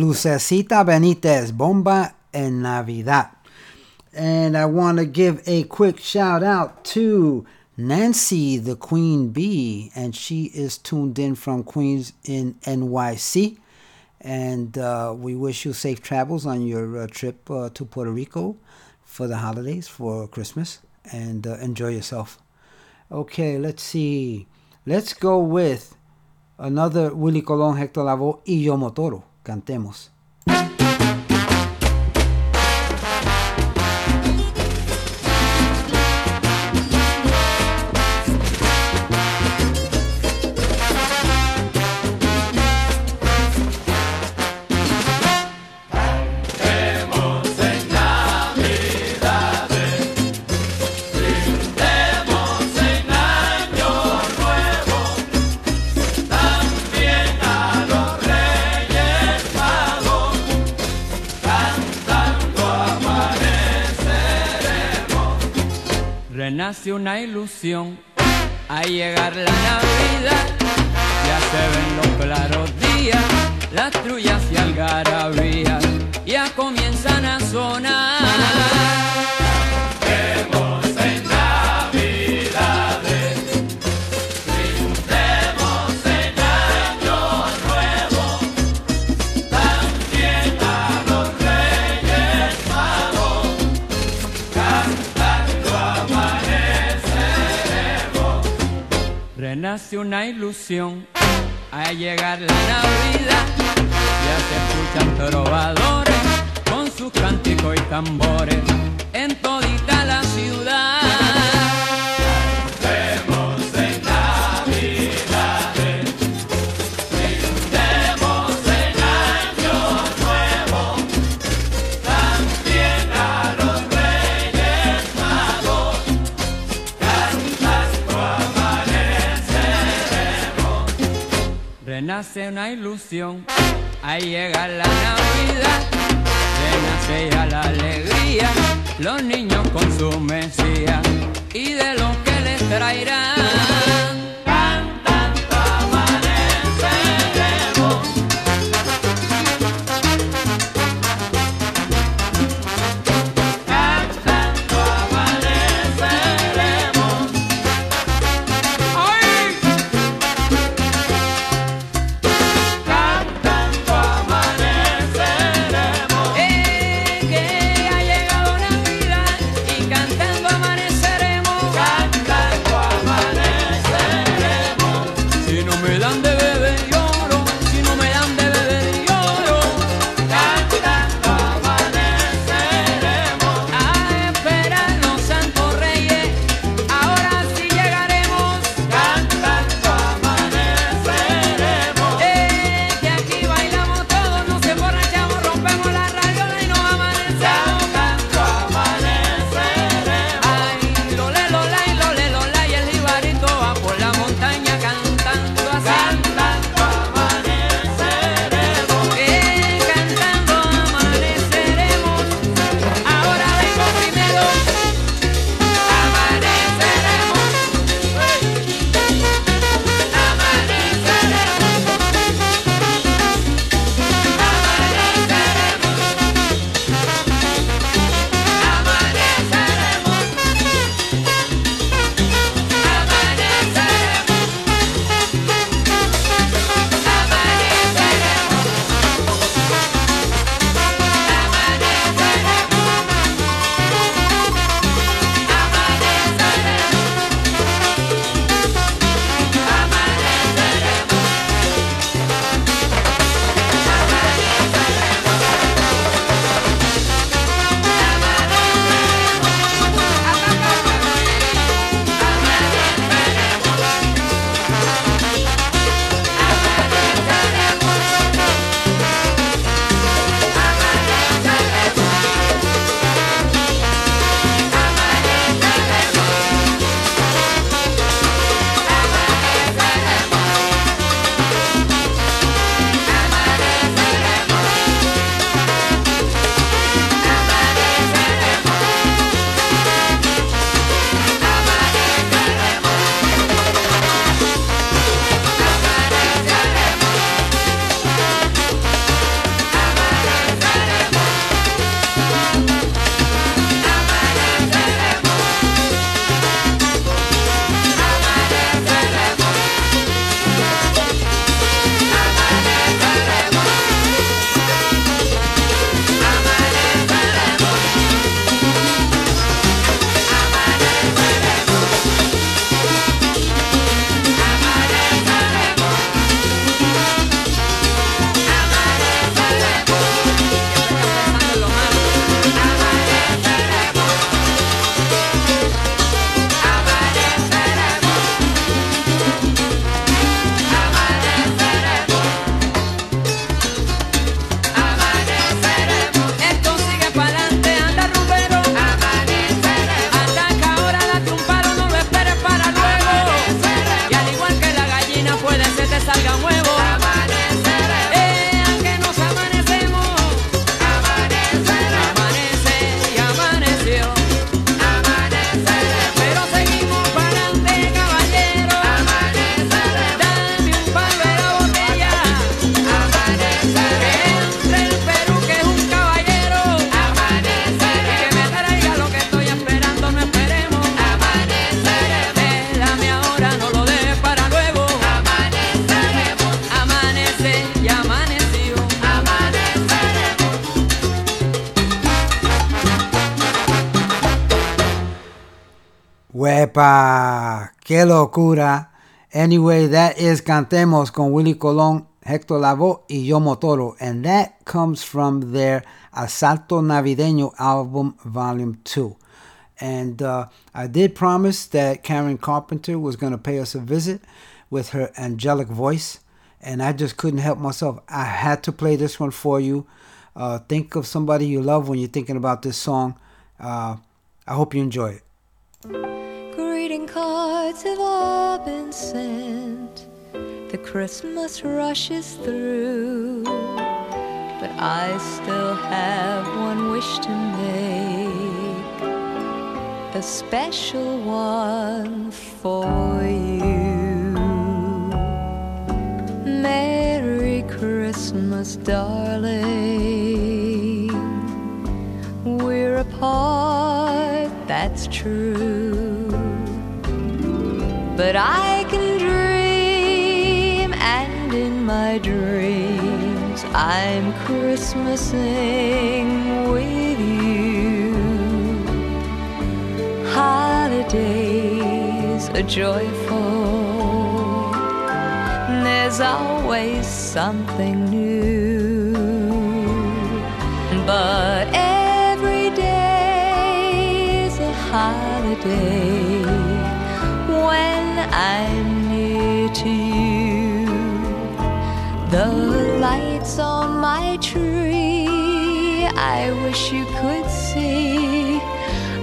Lucecita Benitez, Bomba en Navidad. And I want to give a quick shout out to Nancy, the Queen Bee, and she is tuned in from Queens in NYC. And uh, we wish you safe travels on your uh, trip uh, to Puerto Rico for the holidays, for Christmas, and uh, enjoy yourself. Okay, let's see. Let's go with another Willy Colón, Héctor Lavoe y Yomo Toro. Cantemos. Cantemos una ilusión. Al llegar la locura. Anyway, that is Cantemos con Willy Colón, Héctor Lavoe y Yomo Toro. And that comes from their Asalto Navideño album, Volume 2. And uh, I did promise that Karen Carpenter was going to pay us a visit with her angelic voice. And I just couldn't help myself. I had to play this one for you. Uh, think of somebody you love when you're thinking about this song. Uh, I hope you enjoy it. Greeting cards have all been sent. The Christmas rushes through. But I still have one wish to make. A special one for you. Merry Christmas, darling. We're apart, that's true. But I can dream, and in my dreams, I'm Christmasing with you. Holidays are joyful, there's always something new. But every day is a holiday I'm near to you. The lights on my tree, I wish you could see.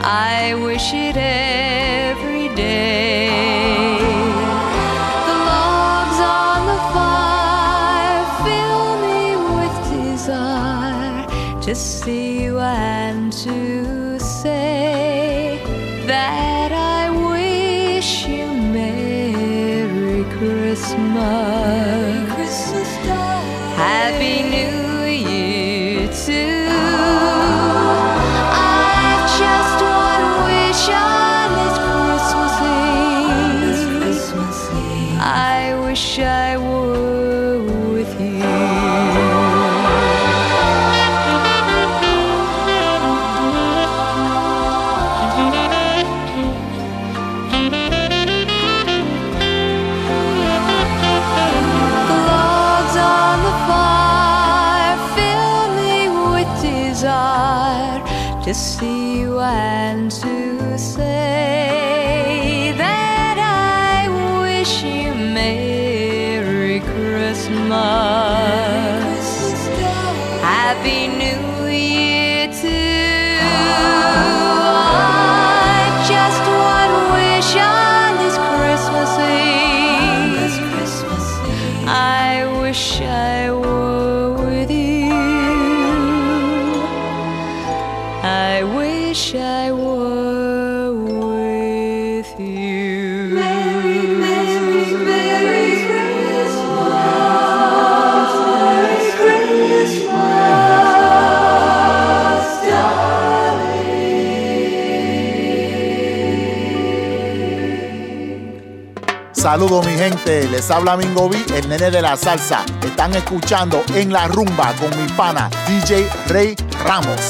I wish it every day. The logs on the fire fill me with desire to see Christmas. Mi gente, les habla Mingo B, el nene de la salsa. Están escuchando en la rumba con mi pana DJ Rey Ramos.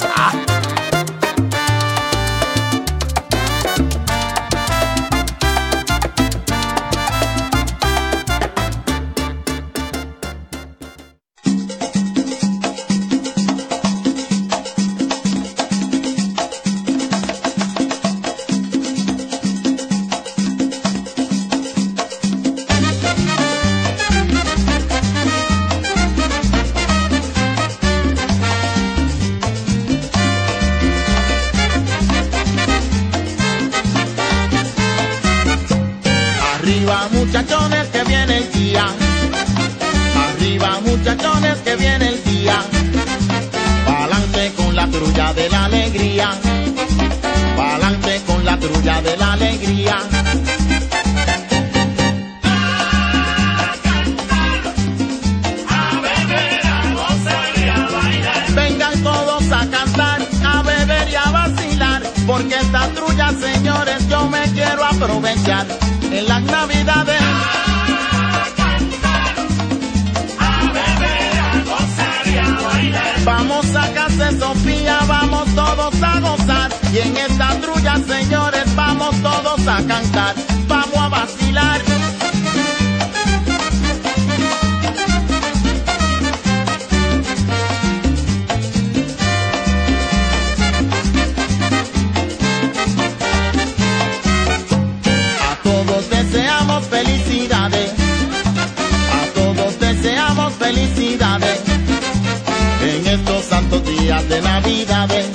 estos santos días de Navidad, eh.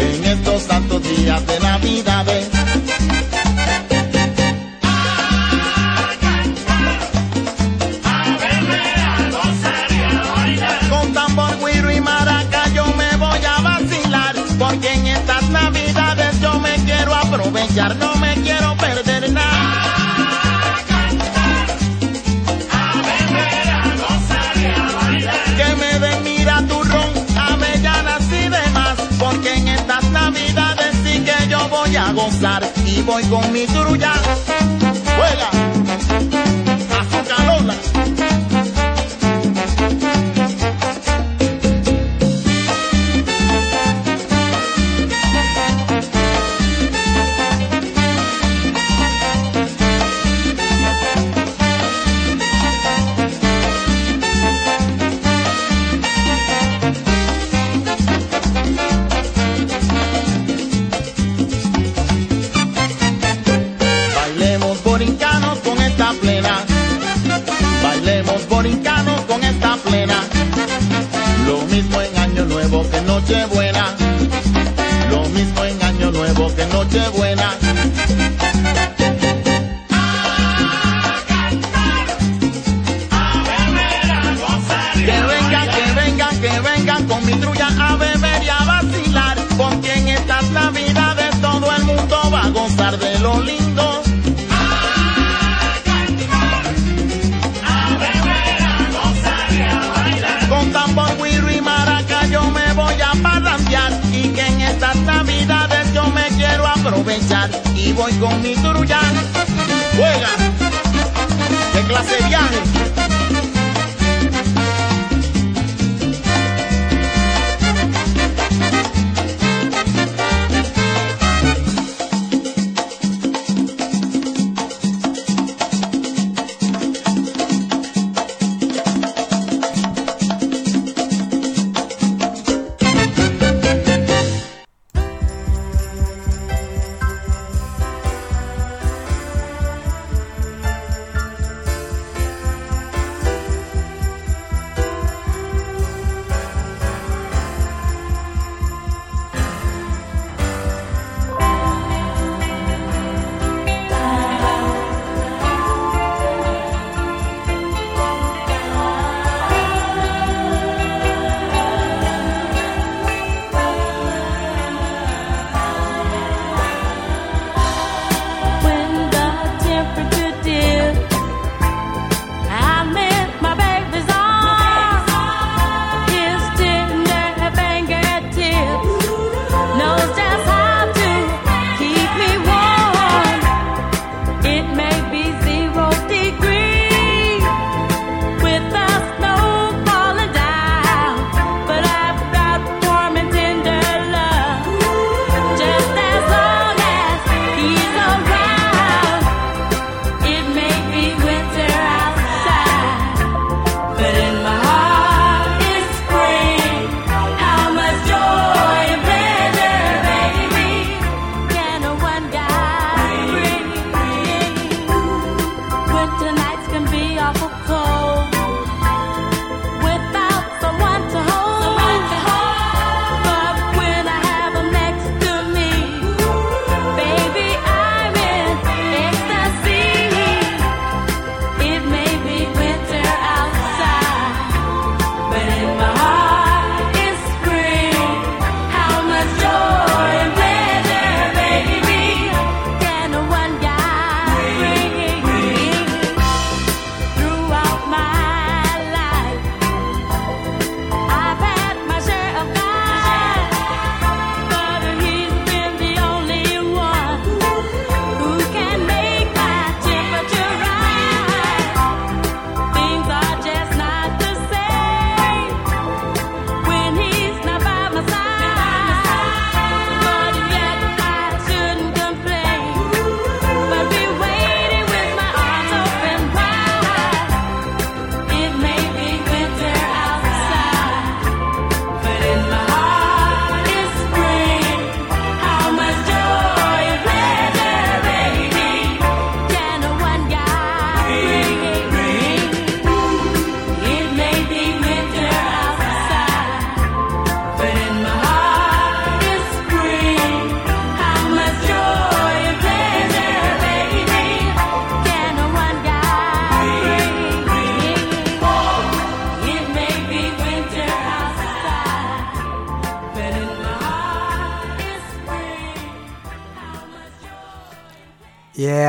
en estos santos días de Navidad. Eh. Con tambor, guiro y maraca yo me voy a vacilar, porque en estas Navidades yo me quiero aprovechar, no me quiero gozar y voy con mi grulla. ¡Vuela!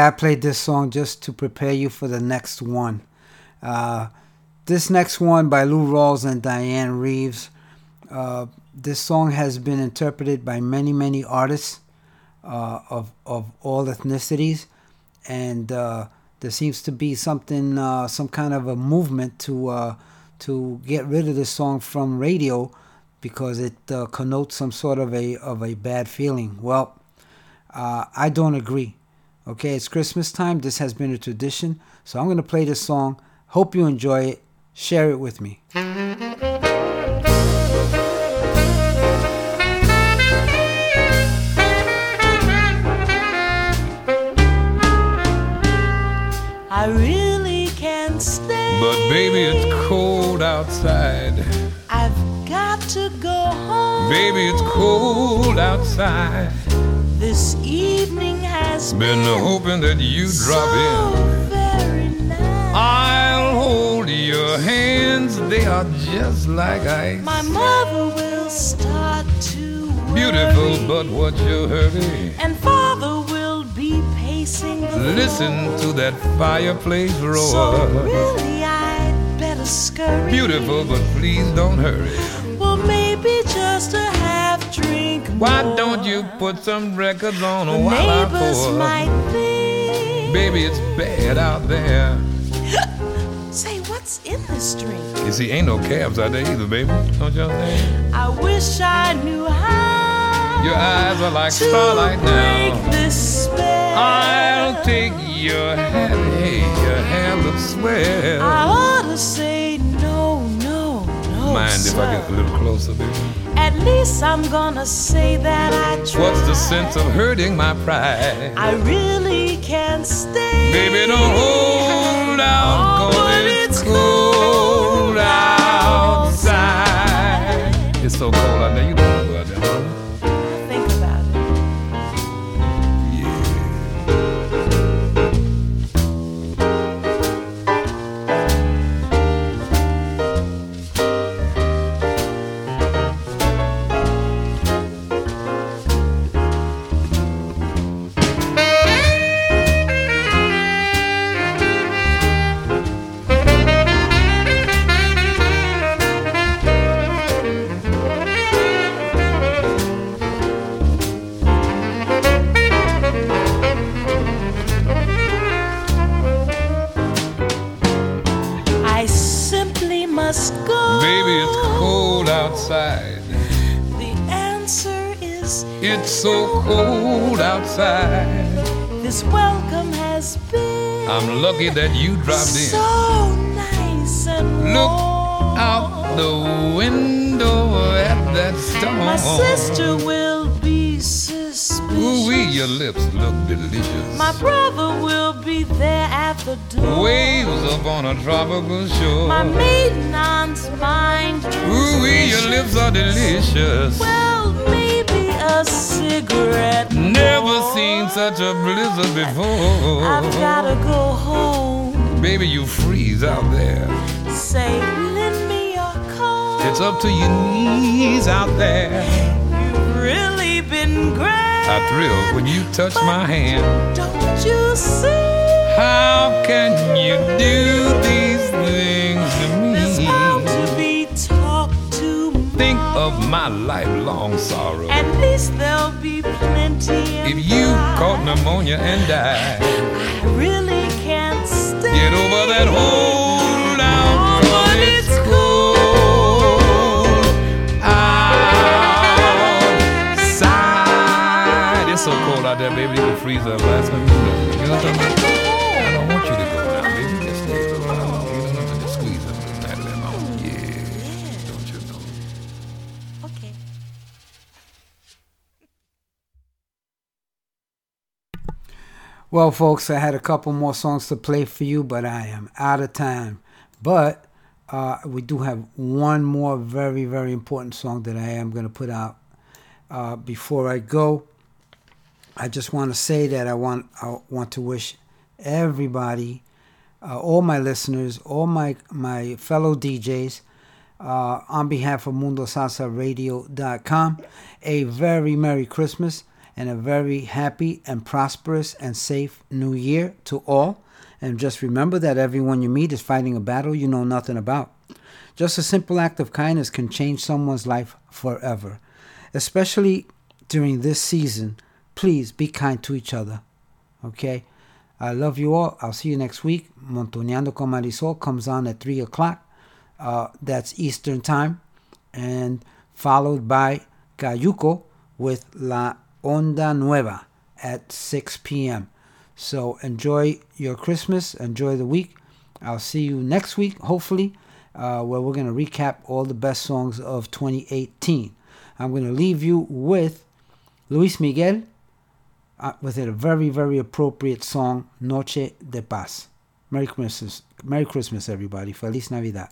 I played this song just to prepare you for the next one. Uh, this next one by Lou Rawls and Dianne Reeves. Uh, this song has been interpreted by many, many artists uh, of of all ethnicities, and uh, there seems to be something, uh, some kind of a movement to uh, to get rid of this song from radio because it connotes some sort of a of a bad feeling. Well, I don't agree. Okay, it's Christmas time. This has been a tradition, so I'm gonna play this song. Hope you enjoy it. Share it with me. I really can't stay. But baby, it's cold outside. I've got to go home. Baby, it's cold outside. This evening has Been hoping that you drop in. very nice. I'll hold your hands, they are just like ice. My mother will start to Beautiful, but what's your hurry? and father will be pacing the Listen to that fireplace roar. So really I'd better scurry. Beautiful, but please don't hurry. Well, maybe just a half drink Why don't you put some records on The while I neighbors pour? might think. Baby, it's bad out there. Say, what's in this drink? You see, ain't no cabs out there either, baby. Don't you understand? I wish I knew how Your eyes are like to starlight break now. this spell. I'll take your hat, hey, your hair looks swell. I ought to say no, no, no. Mind if I get a little closer, baby? At least I'm gonna say that I tried. What's the sense of hurting my pride? I really can't stay. Baby, don't hold out, Oh, cause it's it's cold outside. It's so cold out there, you I'm lucky that you dropped in. so nice and Look out the window at that storm. My sister will be suspicious. Ooh, wee, your lips look delicious. My brother will be there at the door. Waves up on a tropical shore. My maiden aunt's mind. Ooh, wee, your lips are delicious. Well, maybe a cigarette. Never seen such a blizzard before. I've gotta go home. Baby, you freeze out there. Say, lend me your coat. It's up to your knees out there. You've really been great. I thrill when you touch my hand. Don't you see? How can you do these things to me? Of my lifelong sorrow. At least there'll be plenty. If you caught pneumonia and died, I really can't stay. get over that hold out. Oh, but it's cold outside. Ah, it's so cold out there, baby. You can freeze up last minute. You know what I'm talking about? Well, folks, I had a couple more songs to play for you, but I am out of time. But uh, we do have one more very, very important song that I am going to put out. Uh, before I go, I just want to say that I want I want to wish everybody, uh, all my listeners, all my my fellow DJs, uh, on behalf of MundoSalsaRadio.com, a very Merry Christmas and a very happy and prosperous and safe new year to all. And just remember that everyone you meet is fighting a battle you know nothing about. Just a simple act of kindness can change someone's life forever. Especially during this season, please be kind to each other. Okay? I love you all. I'll see you next week. Montoneando con Marisol comes on at 3 o'clock. Uh, that's Eastern Time. And followed by Cayuco with La Onda Nueva at 6 p.m. So enjoy your Christmas. Enjoy the week. I'll see you next week, hopefully, uh, where we're going to recap all the best songs of 2018. I'm going to leave you with Luis Miguel uh, with a very, very appropriate song, Noche de Paz. Merry Christmas. Merry Christmas, everybody. Feliz Navidad.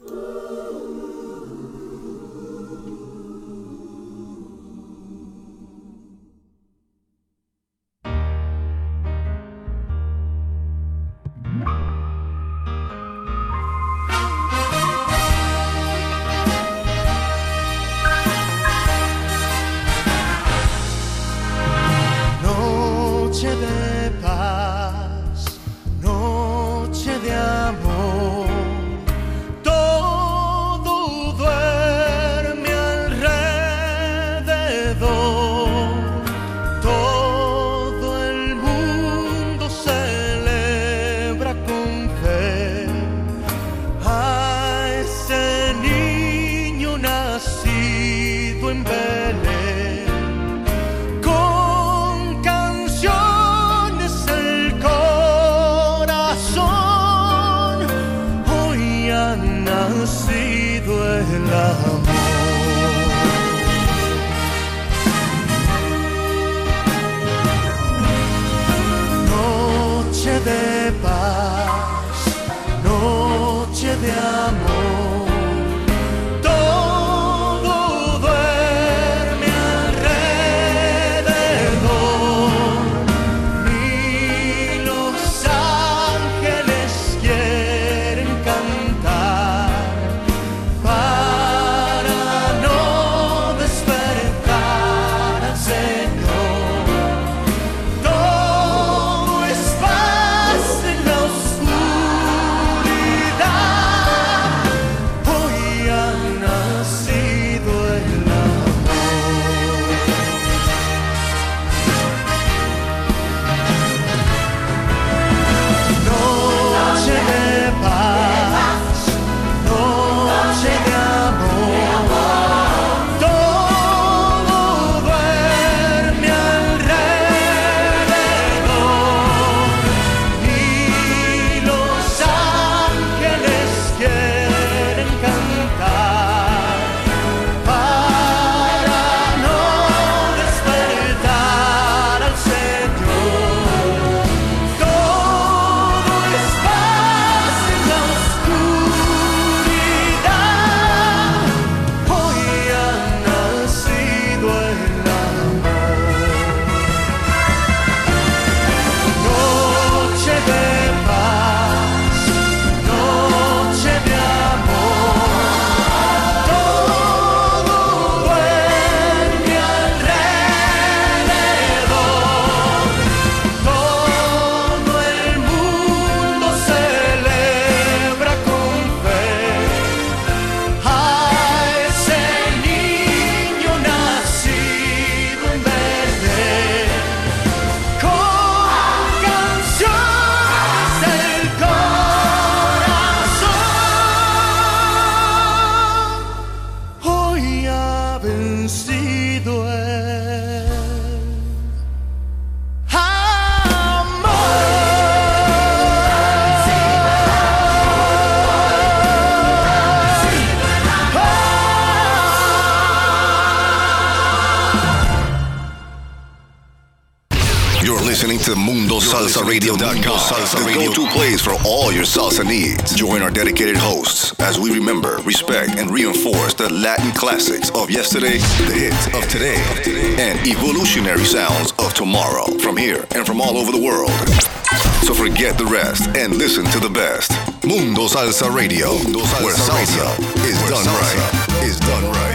Classics of yesterday, the hits of today, and evolutionary sounds of tomorrow from here and from all over the world. So forget the rest and listen to the best. Mundo Salsa Radio, where salsa is done